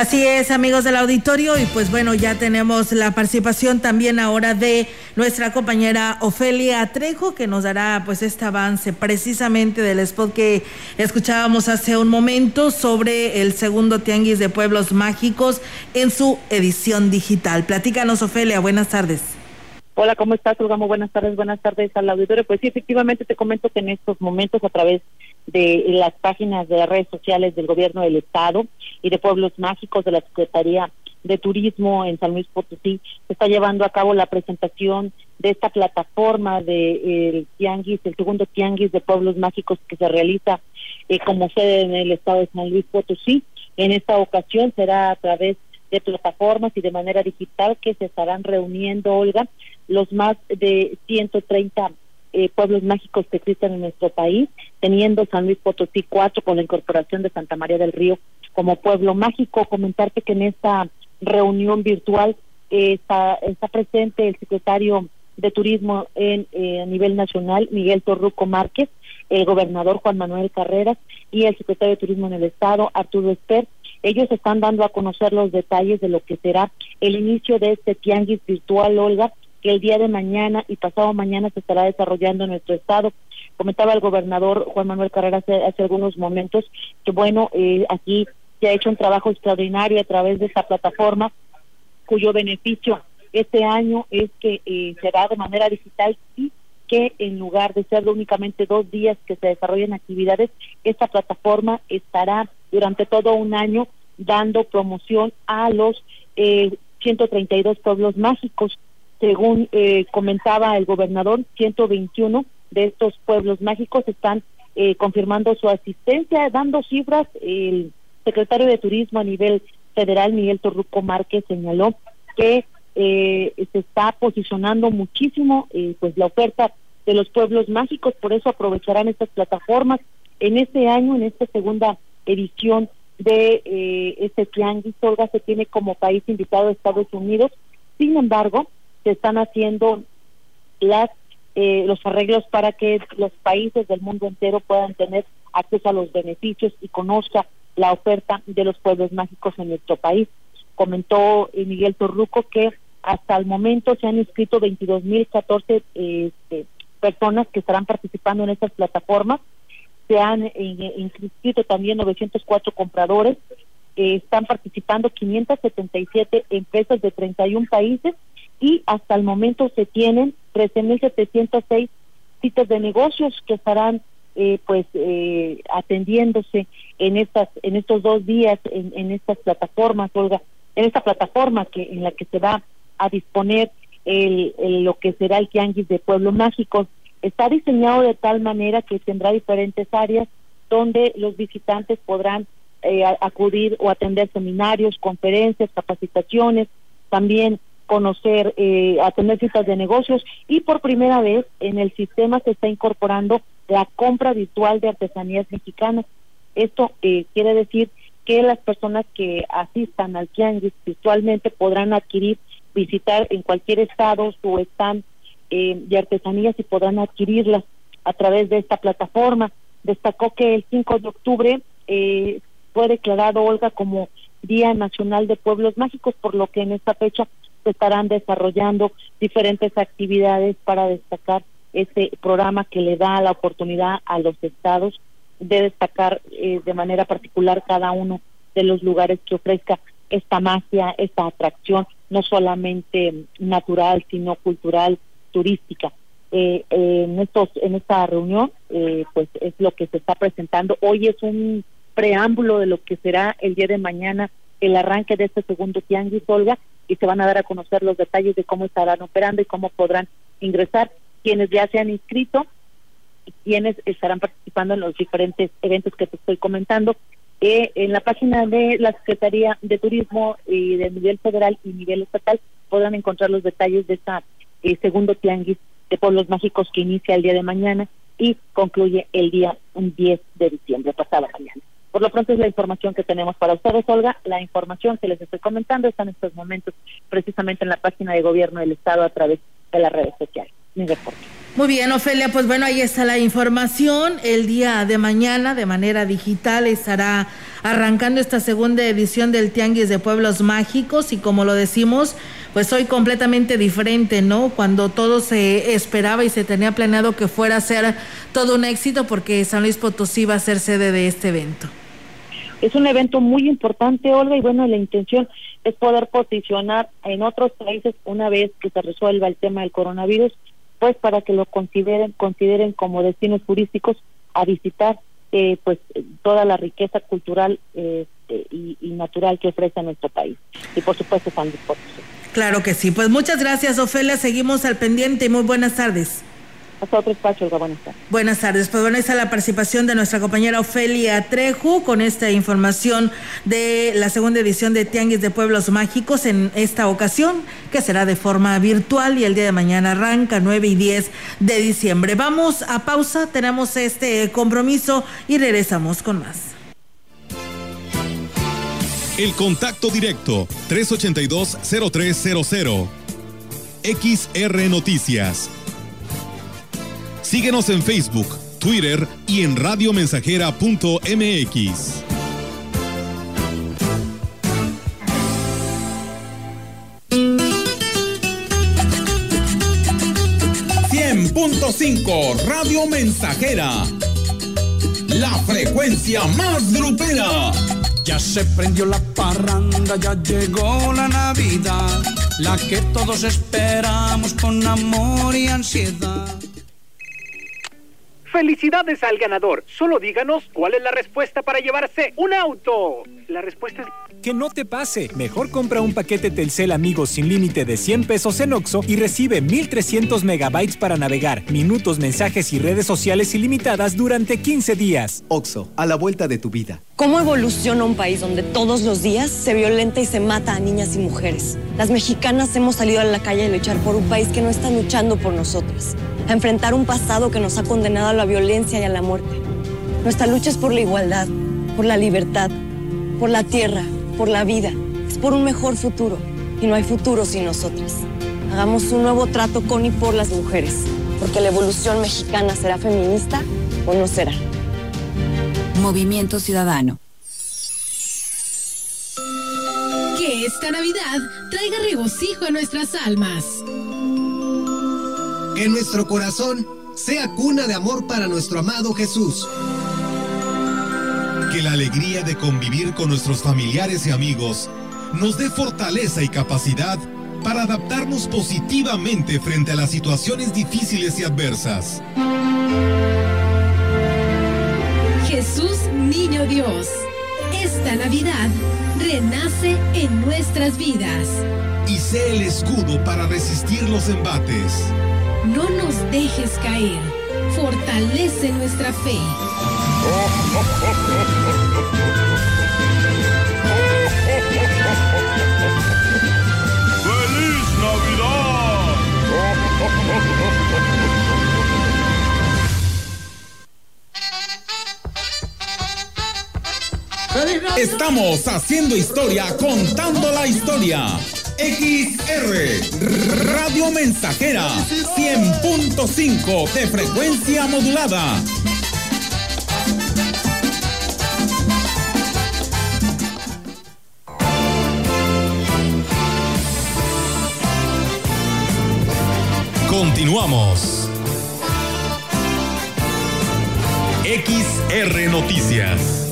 Speaker 5: Así es, amigos del auditorio, y pues bueno, ya tenemos la participación también ahora de nuestra compañera Ofelia Trejo, que nos dará pues este avance precisamente del spot que escuchábamos hace un momento sobre el segundo Tianguis de Pueblos Mágicos en su edición digital. Platícanos, Ofelia, buenas tardes.
Speaker 32: Hola, ¿cómo estás, Olga? buenas tardes, buenas tardes al auditorio. Pues sí, efectivamente te comento que en estos momentos a través de las páginas de redes sociales del gobierno del estado y de pueblos mágicos de la Secretaría de Turismo en San Luis Potosí se está llevando a cabo la presentación de esta plataforma de el tianguis, el segundo tianguis de pueblos mágicos que se realiza eh, como sede en el estado de San Luis Potosí. En esta ocasión será a través de plataformas y de manera digital que se estarán reuniendo, Olga, los más de 130 eh, pueblos mágicos que existen en nuestro país, teniendo San Luis Potosí 4 con la incorporación de Santa María del Río como pueblo mágico. Comentarte que en esta reunión virtual eh, está, está presente el secretario de Turismo en, eh, a nivel nacional, Miguel Torruco Márquez, el gobernador Juan Manuel Carreras y el secretario de Turismo en el Estado, Arturo Esper. Ellos están dando a conocer los detalles de lo que será el inicio de este tianguis virtual, Olga, que el día de mañana y pasado mañana se estará desarrollando en nuestro estado. Comentaba el gobernador Juan Manuel Carrera hace, algunos momentos que, bueno, eh, aquí se ha hecho un trabajo extraordinario a través de esta plataforma, cuyo beneficio este año es que eh, será de manera digital y que en lugar de ser únicamente dos días que se desarrollen actividades, esta plataforma estará durante todo un año dando promoción a los eh, 132 pueblos mágicos según eh, comentaba el gobernador, 121 de estos pueblos mágicos están eh, confirmando su asistencia, dando cifras. El secretario de Turismo a nivel federal, Miguel Torruco Márquez, señaló que eh, se está posicionando muchísimo pues la oferta de los pueblos mágicos, por eso aprovecharán estas plataformas. En este año, en esta segunda edición de este tianguis, Olga se tiene como país invitado a Estados Unidos. Sin embargo, se están haciendo las eh, los arreglos para que los países del mundo entero puedan tener acceso a los beneficios y conozca la oferta de los pueblos mágicos en nuestro país. Comentó eh, Miguel Torruco que hasta el momento se han inscrito 22.014 eh, este, personas que estarán participando en estas plataformas. Se han inscrito también 904 compradores eh, están participando 577 empresas de 31 países y hasta el momento se tienen 13.706 sitios de negocios que estarán eh, pues eh, atendiéndose en estas en estos dos días en, en estas plataformas Olga en esta plataforma que en la que se va a disponer el, lo que será el tianguis de pueblos mágicos está diseñado de tal manera que tendrá diferentes áreas donde los visitantes podrán eh, acudir o atender seminarios, conferencias, capacitaciones, también conocer, eh, atender citas de negocios y por primera vez en el sistema se está incorporando la compra virtual de artesanías mexicanas. Esto eh, quiere decir que las personas que asistan al tianguis virtualmente podrán adquirir, visitar en cualquier estado su stand eh, de artesanías y podrán adquirirlas a través de esta plataforma. Destacó que el 5 de octubre eh, fue declarado Olga como Día Nacional de Pueblos Mágicos, por lo que en esta fecha se estarán desarrollando diferentes actividades para destacar este programa que le da la oportunidad a los estados de destacar eh, de manera particular cada uno de los lugares que ofrezca esta magia, esta atracción, no solamente natural, sino cultural, turística. Eh, eh, en estos, en esta reunión, pues es lo que se está presentando. Hoy es un preámbulo de lo que será el día de mañana el arranque de este segundo tianguis, Olga, y se van a dar a conocer los detalles de cómo estarán operando y cómo podrán ingresar quienes ya se han inscrito y quienes estarán participando en los diferentes eventos que te estoy comentando. Eh, en la página de la Secretaría de Turismo y de nivel federal y nivel estatal podrán encontrar los detalles de este segundo tianguis de pueblos mágicos que inicia el día de mañana y concluye el día 10 de diciembre, pasado mañana. Por lo pronto es la información que tenemos para ustedes, Olga. La información que les estoy comentando está en estos momentos precisamente en la página de gobierno del Estado a través de las redes sociales.
Speaker 5: Muy bien, Ofelia, pues bueno, ahí está la información. El día de mañana, de manera digital, estará arrancando esta segunda edición del Tianguis de Pueblos Mágicos y como lo decimos, pues hoy completamente diferente, ¿no? Cuando todo se esperaba y se tenía planeado que fuera a ser todo un éxito porque San Luis Potosí va a ser sede de este evento.
Speaker 32: Es un evento muy importante, Olga, y bueno, la intención es poder posicionar en otros países una vez que se resuelva el tema del coronavirus, pues para que lo consideren, consideren como destinos turísticos a visitar eh, pues toda la riqueza cultural eh, y, y, natural que ofrece nuestro país. Y por supuesto Luis Potosí.
Speaker 5: Claro que sí. Pues muchas gracias, Ofelia. Seguimos al pendiente y muy buenas tardes.
Speaker 32: Hasta otro espacio, buenas tardes.
Speaker 5: Buenas tardes. Pues bueno, esa es la participación de nuestra compañera Ofelia Trejo con esta información de la segunda edición de Tianguis de Pueblos Mágicos en esta ocasión, que será de forma virtual y el día de mañana arranca 9 y 10 de diciembre. Vamos a pausa, tenemos este compromiso y regresamos con más.
Speaker 1: El contacto directo 382-0300. XR Noticias. Síguenos en Facebook, Twitter y en radiomensajera.mx.
Speaker 22: .5 Radio Mensajera. La frecuencia más grupera.
Speaker 33: Ya se prendió la parranda, ya llegó la Navidad, la que todos esperamos con amor y ansiedad.
Speaker 34: Felicidades al ganador. Solo díganos cuál es la respuesta para llevarse un auto. La respuesta es...
Speaker 25: Que no te pase. Mejor compra un paquete Telcel Amigos sin límite de 100 pesos en Oxo y recibe 1300 megabytes para navegar, minutos, mensajes y redes sociales ilimitadas durante 15 días.
Speaker 26: Oxo, a la vuelta de tu vida.
Speaker 35: ¿Cómo evoluciona un país donde todos los días se violenta y se mata a niñas y mujeres? Las mexicanas hemos salido a la calle a luchar por un país que no está luchando por nosotros, a enfrentar un pasado que nos ha condenado a la violencia y a la muerte. Nuestra lucha es por la igualdad, por la libertad, por la tierra, por la vida. Es por un mejor futuro. Y no hay futuro sin nosotras. Hagamos un nuevo trato con y por las mujeres, porque la evolución mexicana será feminista o no será.
Speaker 31: Movimiento Ciudadano.
Speaker 11: Que esta Navidad traiga regocijo a nuestras almas.
Speaker 36: Que nuestro corazón sea cuna de amor para nuestro amado Jesús.
Speaker 1: Que la alegría de convivir con nuestros familiares y amigos nos dé fortaleza y capacidad para adaptarnos positivamente frente a las situaciones difíciles y adversas.
Speaker 11: Jesús Niño Dios, esta Navidad renace en nuestras vidas.
Speaker 1: Y sé el escudo para resistir los embates.
Speaker 11: No nos dejes caer, fortalece nuestra fe.
Speaker 37: ¡Feliz Navidad!
Speaker 22: Estamos haciendo historia, contando la historia. XR Radio Mensajera 100.5 de frecuencia modulada.
Speaker 1: Continuamos. XR Noticias.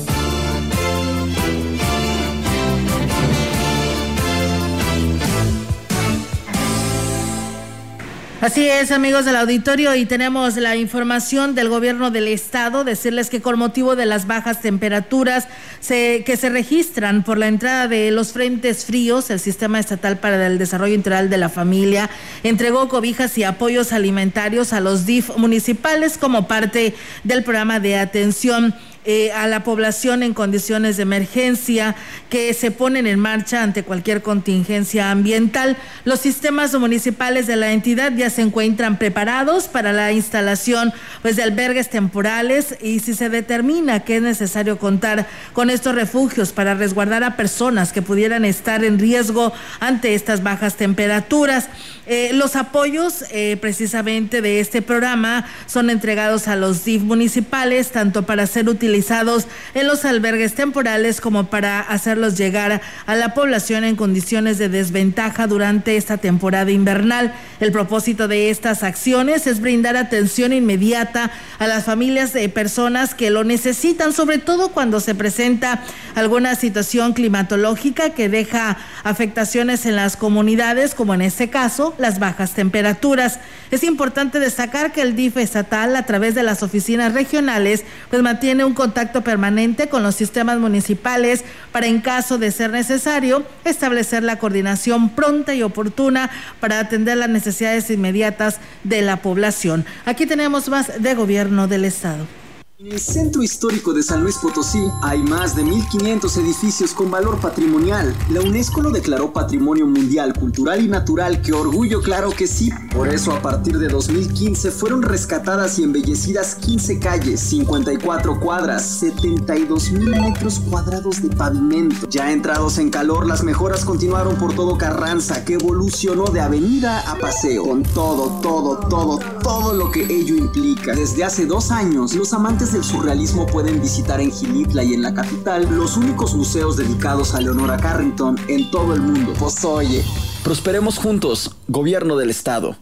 Speaker 5: Así es, amigos del auditorio, y tenemos la información del gobierno del estado, decirles que con motivo de las bajas temperaturas se, que se registran por la entrada de los frentes fríos, el Sistema Estatal para el Desarrollo Integral de la Familia entregó cobijas y apoyos alimentarios a los DIF municipales como parte del programa de atención eh, a la población en condiciones de emergencia que se ponen en marcha ante cualquier contingencia ambiental. Los sistemas municipales de la entidad ya se encuentran preparados para la instalación pues, de albergues temporales y si se determina que es necesario contar con estos refugios para resguardar a personas que pudieran estar en riesgo ante estas bajas temperaturas. Eh, los apoyos eh, precisamente de este programa son entregados a los DIF municipales, tanto para ser utilizados en los albergues temporales como para hacerlos llegar a la población en condiciones de desventaja durante esta temporada invernal. El propósito de estas acciones es brindar atención inmediata a las familias de personas que lo necesitan, sobre todo cuando se presenta alguna situación climatológica que deja afectaciones en las comunidades, como en este caso las bajas temperaturas. Es importante destacar que el DIF estatal, a través de las oficinas regionales, pues mantiene un contacto permanente con los sistemas municipales para, en caso de ser necesario, establecer la coordinación pronta y oportuna para atender las necesidades inmediatas de la población. Aquí tenemos más de gobierno del Estado.
Speaker 36: En el centro histórico de San Luis Potosí hay más de 1.500 edificios con valor patrimonial. La UNESCO lo declaró Patrimonio Mundial Cultural y Natural, que orgullo claro que sí. Por eso a partir de 2015 fueron rescatadas y embellecidas 15 calles, 54 cuadras, 72 mil metros cuadrados de pavimento. Ya entrados en calor, las mejoras continuaron por todo Carranza, que evolucionó de avenida a paseo, con todo, todo, todo, todo lo que ello implica. Desde hace dos años, los amantes del surrealismo pueden visitar en Gilitla y en la capital los únicos museos dedicados a Leonora Carrington en todo el mundo. Pues oye, prosperemos juntos, gobierno del estado.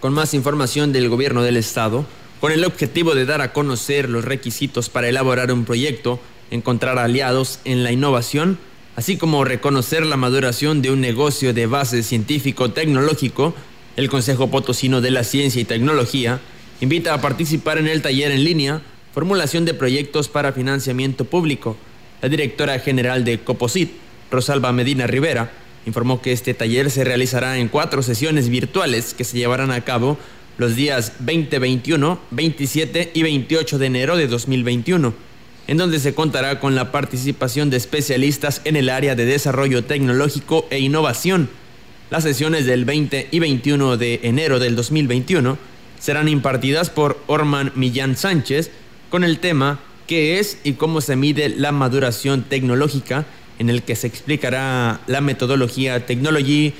Speaker 3: Con más información del gobierno del estado, con el objetivo de dar a conocer los requisitos para elaborar un proyecto, encontrar aliados en la innovación, así como reconocer la maduración de un negocio de base científico-tecnológico, el Consejo Potosino de la Ciencia y Tecnología invita a participar en el taller en línea Formulación de Proyectos para Financiamiento Público. La directora general de Coposit, Rosalba Medina Rivera, informó que este taller se realizará en cuatro sesiones virtuales que se llevarán a cabo los días 20, 21, 27 y 28 de enero de 2021, en donde se contará con la participación de especialistas en el área de desarrollo tecnológico e innovación. Las sesiones del 20 y 21 de enero del 2021 serán impartidas por Orman Millán Sánchez con el tema qué es y cómo se mide la maduración tecnológica, en el que se explicará la metodología Technology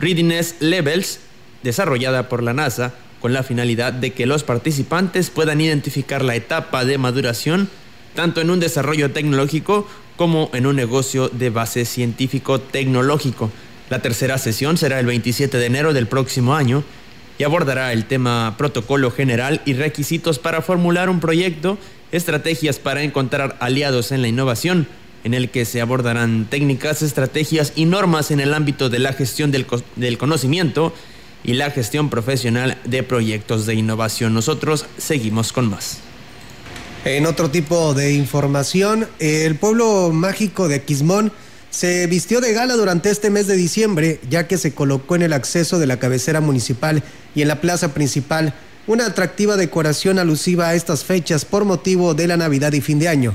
Speaker 3: Readiness Levels desarrollada por la NASA con la finalidad de que los participantes puedan identificar la etapa de maduración tanto en un desarrollo tecnológico como en un negocio de base científico-tecnológico. La tercera sesión será el 27 de enero del próximo año y abordará el tema protocolo general y requisitos para formular un proyecto, estrategias para encontrar aliados en la innovación, en el que se abordarán técnicas, estrategias y normas en el ámbito de la gestión del, del conocimiento y la gestión profesional de proyectos de innovación. Nosotros seguimos con más.
Speaker 4: En otro tipo de información, el pueblo mágico de Quismón se vistió de gala durante este mes de diciembre, ya que se colocó en el acceso de la cabecera municipal y en la plaza principal una atractiva decoración alusiva a estas fechas por motivo de la Navidad y fin de año.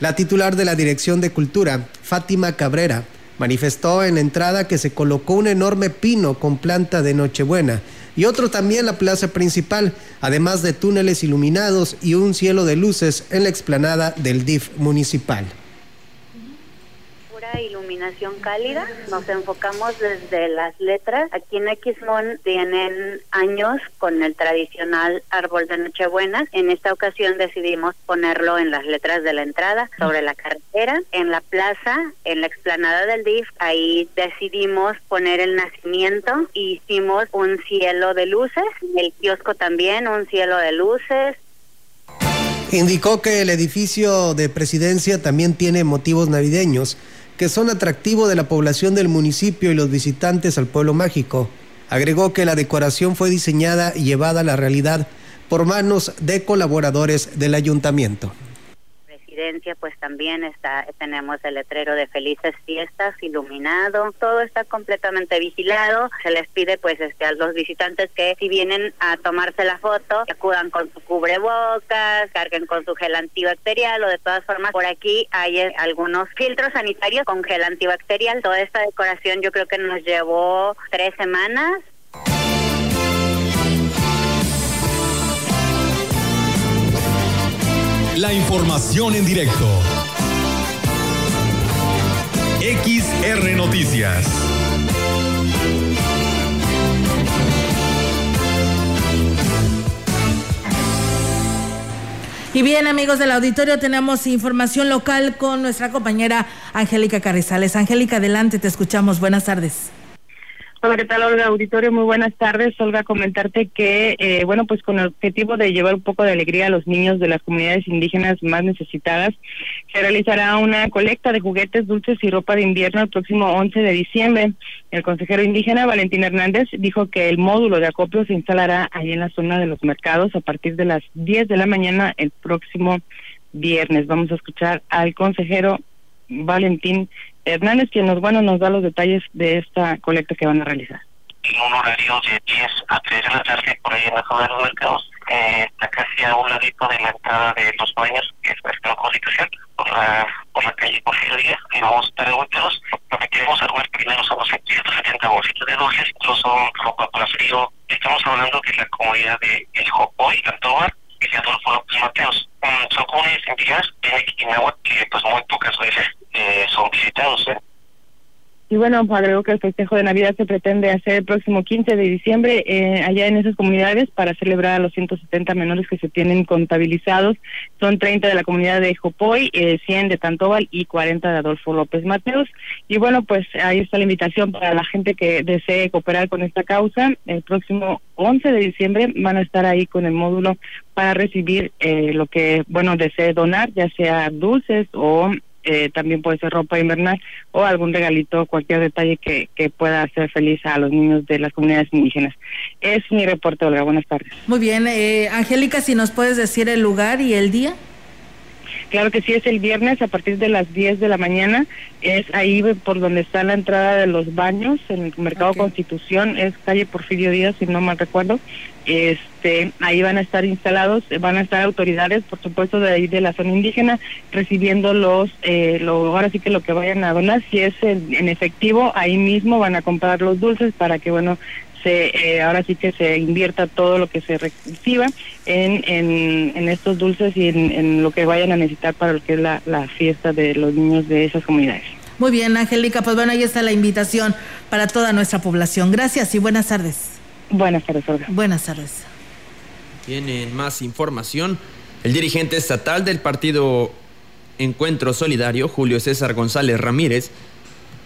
Speaker 4: La titular de la Dirección de Cultura, Fátima Cabrera, manifestó en la entrada que se colocó un enorme pino con planta de Nochebuena y otro también en la plaza principal, además de túneles iluminados y un cielo de luces en la explanada del DIF municipal
Speaker 38: cálida. Nos enfocamos desde las letras. Aquí en Xmon tienen años con el tradicional árbol de Nochebuena. En esta ocasión decidimos ponerlo en las letras de la entrada, sobre la carretera, en la plaza, en la explanada del DIF. Ahí decidimos poner el nacimiento. Hicimos un cielo de luces. El kiosco también, un cielo de luces.
Speaker 4: Indicó que el edificio de presidencia también tiene motivos navideños que son atractivos de la población del municipio y los visitantes al pueblo mágico. Agregó que la decoración fue diseñada y llevada a la realidad por manos de colaboradores del ayuntamiento
Speaker 38: pues también está tenemos el letrero de felices fiestas iluminado, todo está completamente vigilado. Se les pide pues este a los visitantes que si vienen a tomarse la foto, acudan con su cubrebocas, carguen con su gel antibacterial o de todas formas por aquí hay eh, algunos filtros sanitarios con gel antibacterial. Toda esta decoración yo creo que nos llevó tres semanas
Speaker 1: La información en directo. XR Noticias.
Speaker 5: Y bien, amigos del auditorio, tenemos información local con nuestra compañera Angélica Carrizales. Angélica, adelante, te escuchamos. Buenas tardes.
Speaker 39: Hola, ¿qué tal, Olga? Auditorio, muy buenas tardes. Olga, comentarte que, eh, bueno, pues con el objetivo de llevar un poco de alegría a los niños de las comunidades indígenas más necesitadas, se realizará una colecta de juguetes, dulces y ropa de invierno el próximo 11 de diciembre. El consejero indígena Valentín Hernández dijo que el módulo de acopio se instalará ahí en la zona de los mercados a partir de las 10 de la mañana el próximo viernes. Vamos a escuchar al consejero Valentín Hernández, quien nos, bueno, nos da los detalles de esta colecta que van a realizar.
Speaker 40: En un horario de 10 a 3 de la tarde, por ahí en la zona de los mercados, eh, está casi a un ladito de la entrada de los baños, que es Mercado Constitución, por la, por la calle Porfirio y vamos a estar ubicados. Lo que queremos armar primero son los 170 bolsitos de dulces, incluso ropa para frío. Estamos hablando de la comunidad de El Jopoy, Antobar, y Adolfo López Mateos. Um, son comunidades indígenas en que pues muy pocas veces eh, son visitados. ¿eh?
Speaker 39: Y bueno, agrego que el festejo de Navidad se pretende hacer el próximo 15 de diciembre eh, allá en esas comunidades para celebrar a los 170 menores que se tienen contabilizados. Son 30 de la comunidad de Jopoy, eh, 100 de Tantobal y 40 de Adolfo López Mateos. Y bueno, pues ahí está la invitación para la gente que desee cooperar con esta causa. El próximo 11 de diciembre van a estar ahí con el módulo para recibir eh, lo que, bueno, desee donar, ya sea dulces o eh, también puede ser ropa invernal o algún regalito, cualquier detalle que, que pueda hacer feliz a los niños de las comunidades indígenas. Es mi reporte, Olga. Buenas tardes.
Speaker 5: Muy bien. Eh, Angélica, si nos puedes decir el lugar y el día.
Speaker 39: Claro que sí, es el viernes a partir de las 10 de la mañana. Es ahí por donde está la entrada de los baños, en el Mercado Constitución, es calle Porfirio Díaz, si no mal recuerdo. Este, ahí van a estar instalados, van a estar autoridades, por supuesto, de ahí de la zona indígena, recibiendo los, eh, lo, ahora sí que lo que vayan a donar, si es en efectivo, ahí mismo van a comprar los dulces para que, bueno, se eh, ahora sí que se invierta todo lo que se reciba en, en, estos dulces y en, lo que vayan a necesitar para lo que es la, la fiesta de los niños de esas comunidades.
Speaker 5: Muy bien, Angélica, pues bueno, ahí está la invitación para toda nuestra población. Gracias y buenas tardes.
Speaker 39: Buenas tardes, Olga.
Speaker 5: Buenas tardes.
Speaker 3: Tienen más información. El dirigente estatal del partido Encuentro Solidario, Julio César González Ramírez,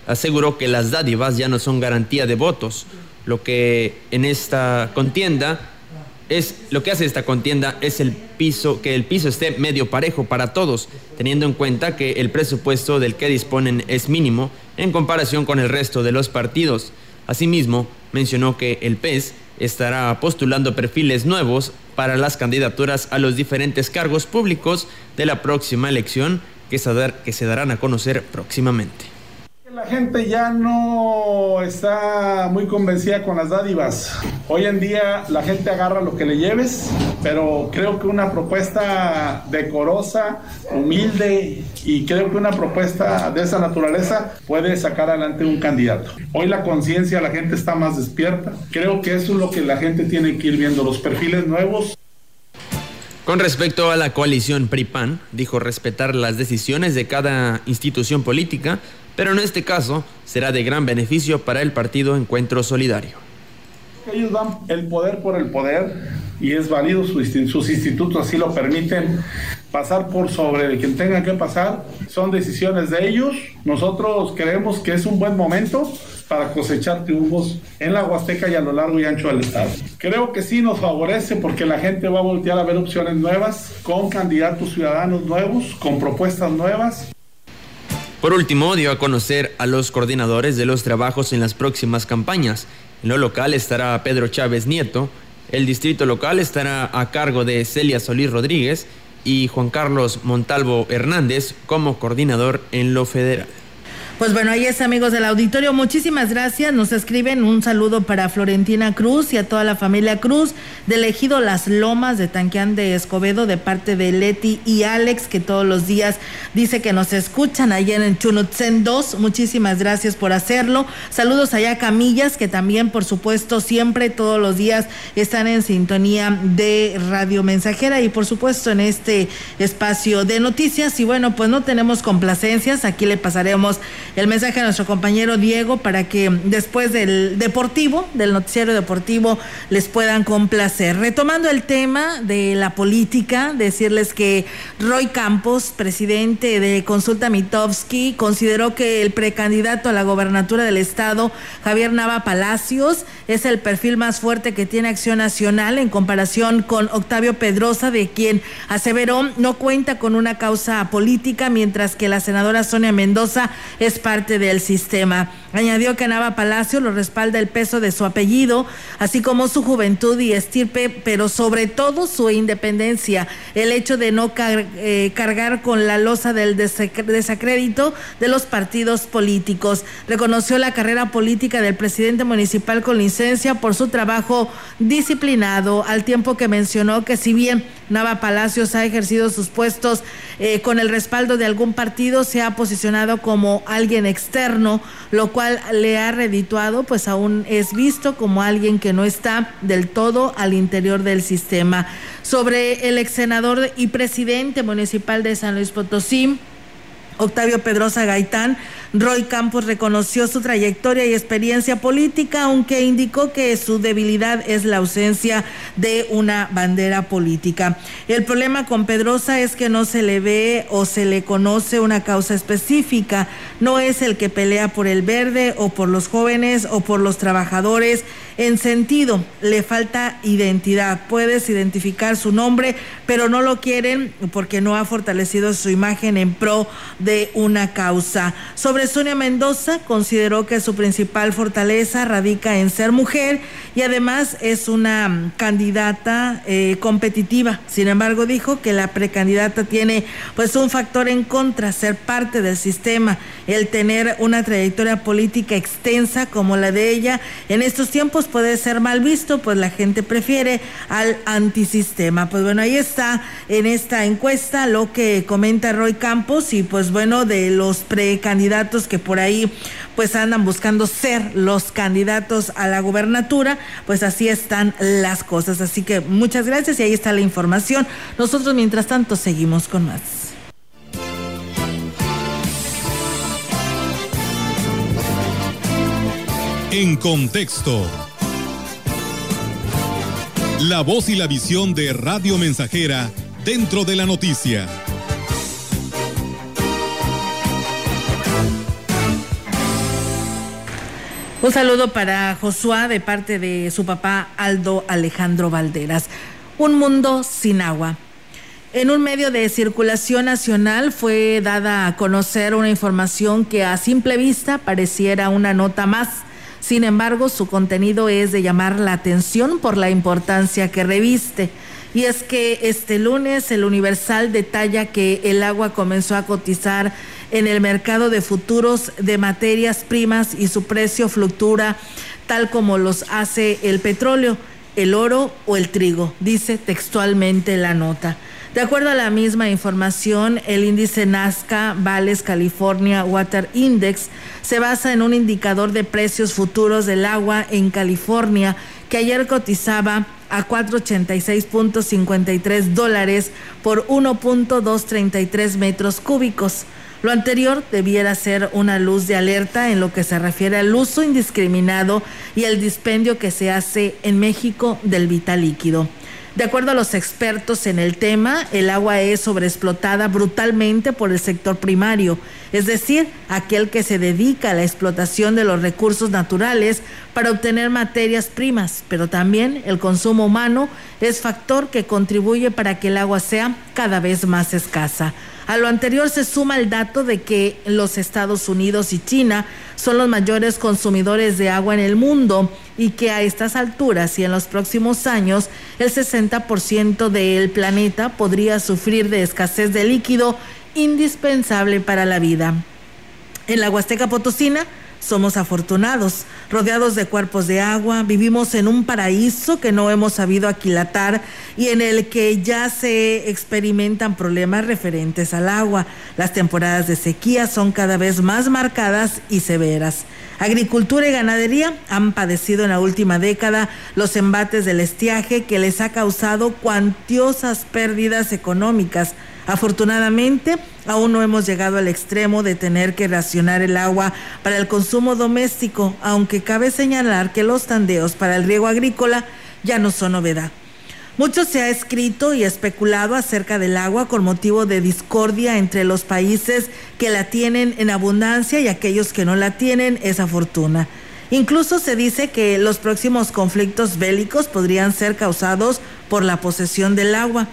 Speaker 3: aseguró que las dádivas ya no son garantía de votos Lo que en esta contienda es lo que hace esta contienda es el piso que el piso esté medio parejo para todos, teniendo en cuenta que el presupuesto del que disponen es mínimo en comparación con el resto de los partidos. Asimismo, mencionó que el PES estará postulando perfiles nuevos para las candidaturas a los diferentes cargos públicos de la próxima elección que se darán a conocer próximamente.
Speaker 41: La gente ya no está muy convencida con las dádivas. Hoy en día la gente agarra lo que le lleves, pero creo que una propuesta decorosa, humilde y creo que una propuesta de esa naturaleza puede sacar adelante un candidato. Hoy la conciencia, la gente está más despierta. Creo que eso es lo que la gente tiene que ir viendo, los perfiles nuevos.
Speaker 3: Con respecto a la coalición PRIPAN, dijo respetar las decisiones de cada institución política, pero en este caso será de gran beneficio para el partido Encuentro Solidario.
Speaker 41: Ellos dan el poder por el poder y es válido, sus institutos así lo permiten, pasar por sobre el quien tenga que pasar, son decisiones de ellos. Nosotros creemos que es un buen momento para cosechar triunfos en la Huasteca y a lo largo y ancho del estado. Creo que sí nos favorece porque la gente va a voltear a ver opciones nuevas, con candidatos ciudadanos nuevos, con propuestas nuevas
Speaker 3: por último, dio a conocer a los coordinadores de los trabajos en las próximas campañas. En lo local estará Pedro Chávez Nieto, el distrito local estará a cargo de Celia Solís Rodríguez y Juan Carlos Montalvo Hernández como coordinador en lo federal.
Speaker 5: Pues bueno, ahí es amigos del auditorio, muchísimas gracias. Nos escriben un saludo para Florentina Cruz y a toda la familia Cruz de elegido Las Lomas de Tanqueán de Escobedo de parte de Leti y Alex que todos los días dice que nos escuchan allá en Chunutzen 2. Muchísimas gracias por hacerlo. Saludos allá a Camillas que también por supuesto siempre todos los días están en sintonía de Radio Mensajera y por supuesto en este espacio de noticias y bueno, pues no tenemos complacencias, aquí le pasaremos el mensaje a nuestro compañero Diego para que después del deportivo, del noticiero deportivo, les puedan complacer. Retomando el tema de la política, decirles que Roy Campos, presidente de Consulta Mitowski, consideró que el precandidato a la gobernatura del estado, Javier Nava Palacios, es el perfil más fuerte que tiene Acción Nacional en comparación con Octavio Pedrosa, de quien aseveró no cuenta con una causa política, mientras que la senadora Sonia Mendoza es parte del sistema. Añadió que Nava Palacio lo respalda el peso de su apellido, así como su juventud y estirpe, pero sobre todo su independencia, el hecho de no eh, cargar con la losa del desacrédito de los partidos políticos. Reconoció la carrera política del presidente municipal con licencia por su trabajo disciplinado, al tiempo que mencionó que si bien Nava Palacios ha ejercido sus puestos eh, con el respaldo de algún partido, se ha posicionado como alguien externo, lo cual le ha redituado, pues aún es visto como alguien que no está del todo al interior del sistema. Sobre el ex senador y presidente municipal de San Luis Potosí, Octavio Pedrosa Gaitán, Roy Campos reconoció su trayectoria y experiencia política, aunque indicó que su debilidad es la ausencia de una bandera política. El problema con Pedrosa es que no se le ve o se le conoce una causa específica. No es el que pelea por el verde o por los jóvenes o por los trabajadores. En sentido, le falta identidad. Puedes identificar su nombre, pero no lo quieren porque no ha fortalecido su imagen en pro de una causa. Sobre Sonia Mendoza consideró que su principal fortaleza radica en ser mujer y además es una candidata eh, competitiva. Sin embargo, dijo que la precandidata tiene pues un factor en contra, ser parte del sistema, el tener una trayectoria política extensa como la de ella. En estos tiempos puede ser mal visto, pues la gente prefiere al antisistema. Pues bueno, ahí está en esta encuesta lo que comenta Roy Campos y pues bueno, de los precandidatos que por ahí pues andan buscando ser los candidatos a la gubernatura, pues así están las cosas. Así que muchas gracias y ahí está la información. Nosotros mientras tanto seguimos con más.
Speaker 1: En contexto. La voz y la visión de Radio Mensajera dentro de la noticia.
Speaker 5: Un saludo para Josué de parte de su papá Aldo Alejandro Valderas. Un mundo sin agua. En un medio de circulación nacional fue dada a conocer una información que a simple vista pareciera una nota más. Sin embargo, su contenido es de llamar la atención por la importancia que reviste. Y es que este lunes el Universal detalla que el agua comenzó a cotizar en el mercado de futuros de materias primas y su precio fluctúa tal como los hace el petróleo, el oro o el trigo, dice textualmente la nota. De acuerdo a la misma información, el índice Nazca Vales California Water Index se basa en un indicador de precios futuros del agua en California que ayer cotizaba a 486.53 dólares por 1.233 metros cúbicos. Lo anterior debiera ser una luz de alerta en lo que se refiere al uso indiscriminado y el dispendio que se hace en México del vital líquido. De acuerdo a los expertos en el tema, el agua es sobreexplotada brutalmente por el sector primario, es decir, aquel que se dedica a la explotación de los recursos naturales para obtener materias primas, pero también el consumo humano es factor que contribuye para que el agua sea cada vez más escasa. A lo anterior se suma el dato de que los Estados Unidos y China son los mayores consumidores de agua en el mundo y que a estas alturas y en los próximos años el 60% del planeta podría sufrir de escasez de líquido indispensable para la vida. En la Huasteca Potosina, somos afortunados, rodeados de cuerpos de agua, vivimos en un paraíso que no hemos sabido aquilatar y en el que ya se experimentan problemas referentes al agua. Las temporadas de sequía son cada vez más marcadas y severas. Agricultura y ganadería han padecido en la última década los embates del estiaje que les ha causado cuantiosas pérdidas económicas Afortunadamente, aún no hemos llegado al extremo de tener que racionar el agua para el consumo doméstico, aunque cabe señalar que los tandeos para el riego agrícola ya no son novedad. Mucho se ha escrito y especulado acerca del agua con motivo de discordia entre los países que la tienen en abundancia y aquellos que no la tienen esa fortuna. Incluso se dice que los próximos conflictos bélicos podrían ser causados por la posesión del agua.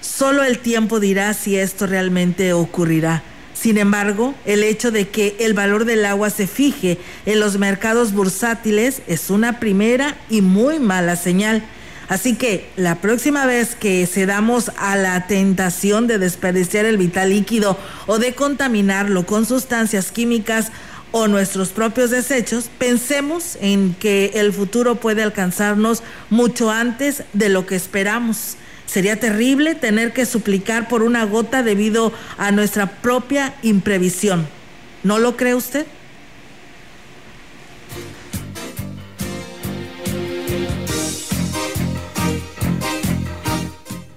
Speaker 5: Solo el tiempo dirá si esto realmente ocurrirá. Sin embargo, el hecho de que el valor del agua se fije en los mercados bursátiles es una primera y muy mala señal. Así que la próxima vez que cedamos a la tentación de desperdiciar el vital líquido o de contaminarlo con sustancias químicas o nuestros propios desechos, pensemos en que el futuro puede alcanzarnos mucho antes de lo que esperamos. Sería terrible tener que suplicar por una gota debido a nuestra propia imprevisión. ¿No lo cree usted?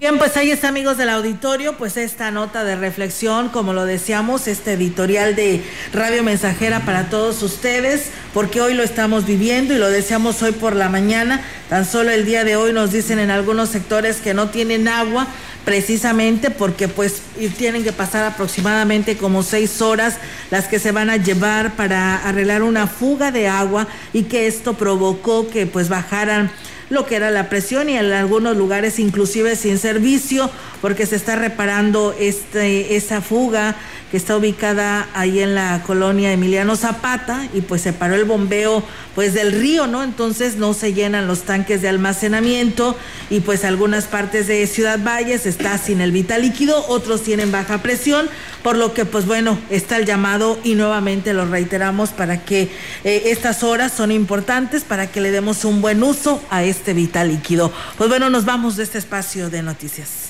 Speaker 5: Bien, pues ahí está amigos del auditorio, pues esta nota de reflexión, como lo decíamos, este editorial de Radio Mensajera para todos ustedes, porque hoy lo estamos viviendo y lo deseamos hoy por la mañana. Tan solo el día de hoy nos dicen en algunos sectores que no tienen agua, precisamente porque pues tienen que pasar aproximadamente como seis horas las que se van a llevar para arreglar una fuga de agua y que esto provocó que pues bajaran lo que era la presión y en algunos lugares inclusive sin servicio porque se está reparando este, esa fuga que está ubicada ahí en la colonia Emiliano Zapata y pues se paró el bombeo pues del río, ¿no? Entonces no se llenan los tanques de almacenamiento y pues algunas partes de Ciudad Valles está sin el vital líquido, otros tienen baja presión, por lo que pues bueno, está el llamado y nuevamente lo reiteramos para que eh, estas horas son importantes para que le demos un buen uso a este vital líquido. Pues bueno, nos vamos de este espacio de noticias.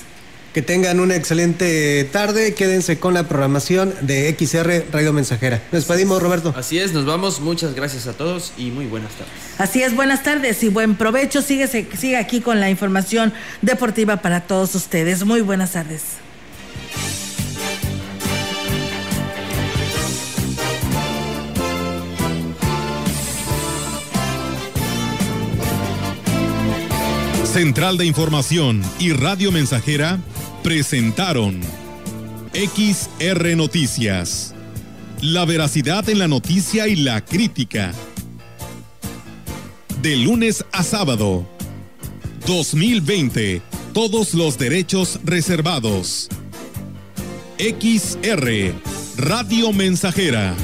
Speaker 42: Que tengan una excelente tarde. Quédense con la programación de XR Radio Mensajera. Nos despedimos, Roberto.
Speaker 43: Así es, nos vamos. Muchas gracias a todos y muy buenas tardes.
Speaker 5: Así es, buenas tardes y buen provecho. Sigue, sigue aquí con la información deportiva para todos ustedes. Muy buenas tardes.
Speaker 1: Central de Información y Radio Mensajera presentaron XR Noticias. La veracidad en la noticia y la crítica de lunes a sábado. 2020. Todos los derechos reservados. XR. Radio Mensajera.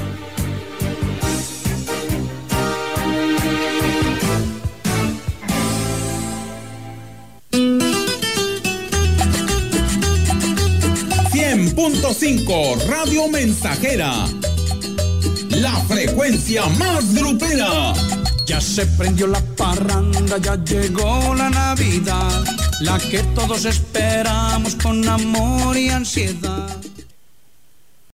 Speaker 22: .5 Radio Mensajera. La frecuencia más grupera.
Speaker 33: Ya se prendió la parranda, ya llegó la Navidad, la que todos esperamos con amor y ansiedad.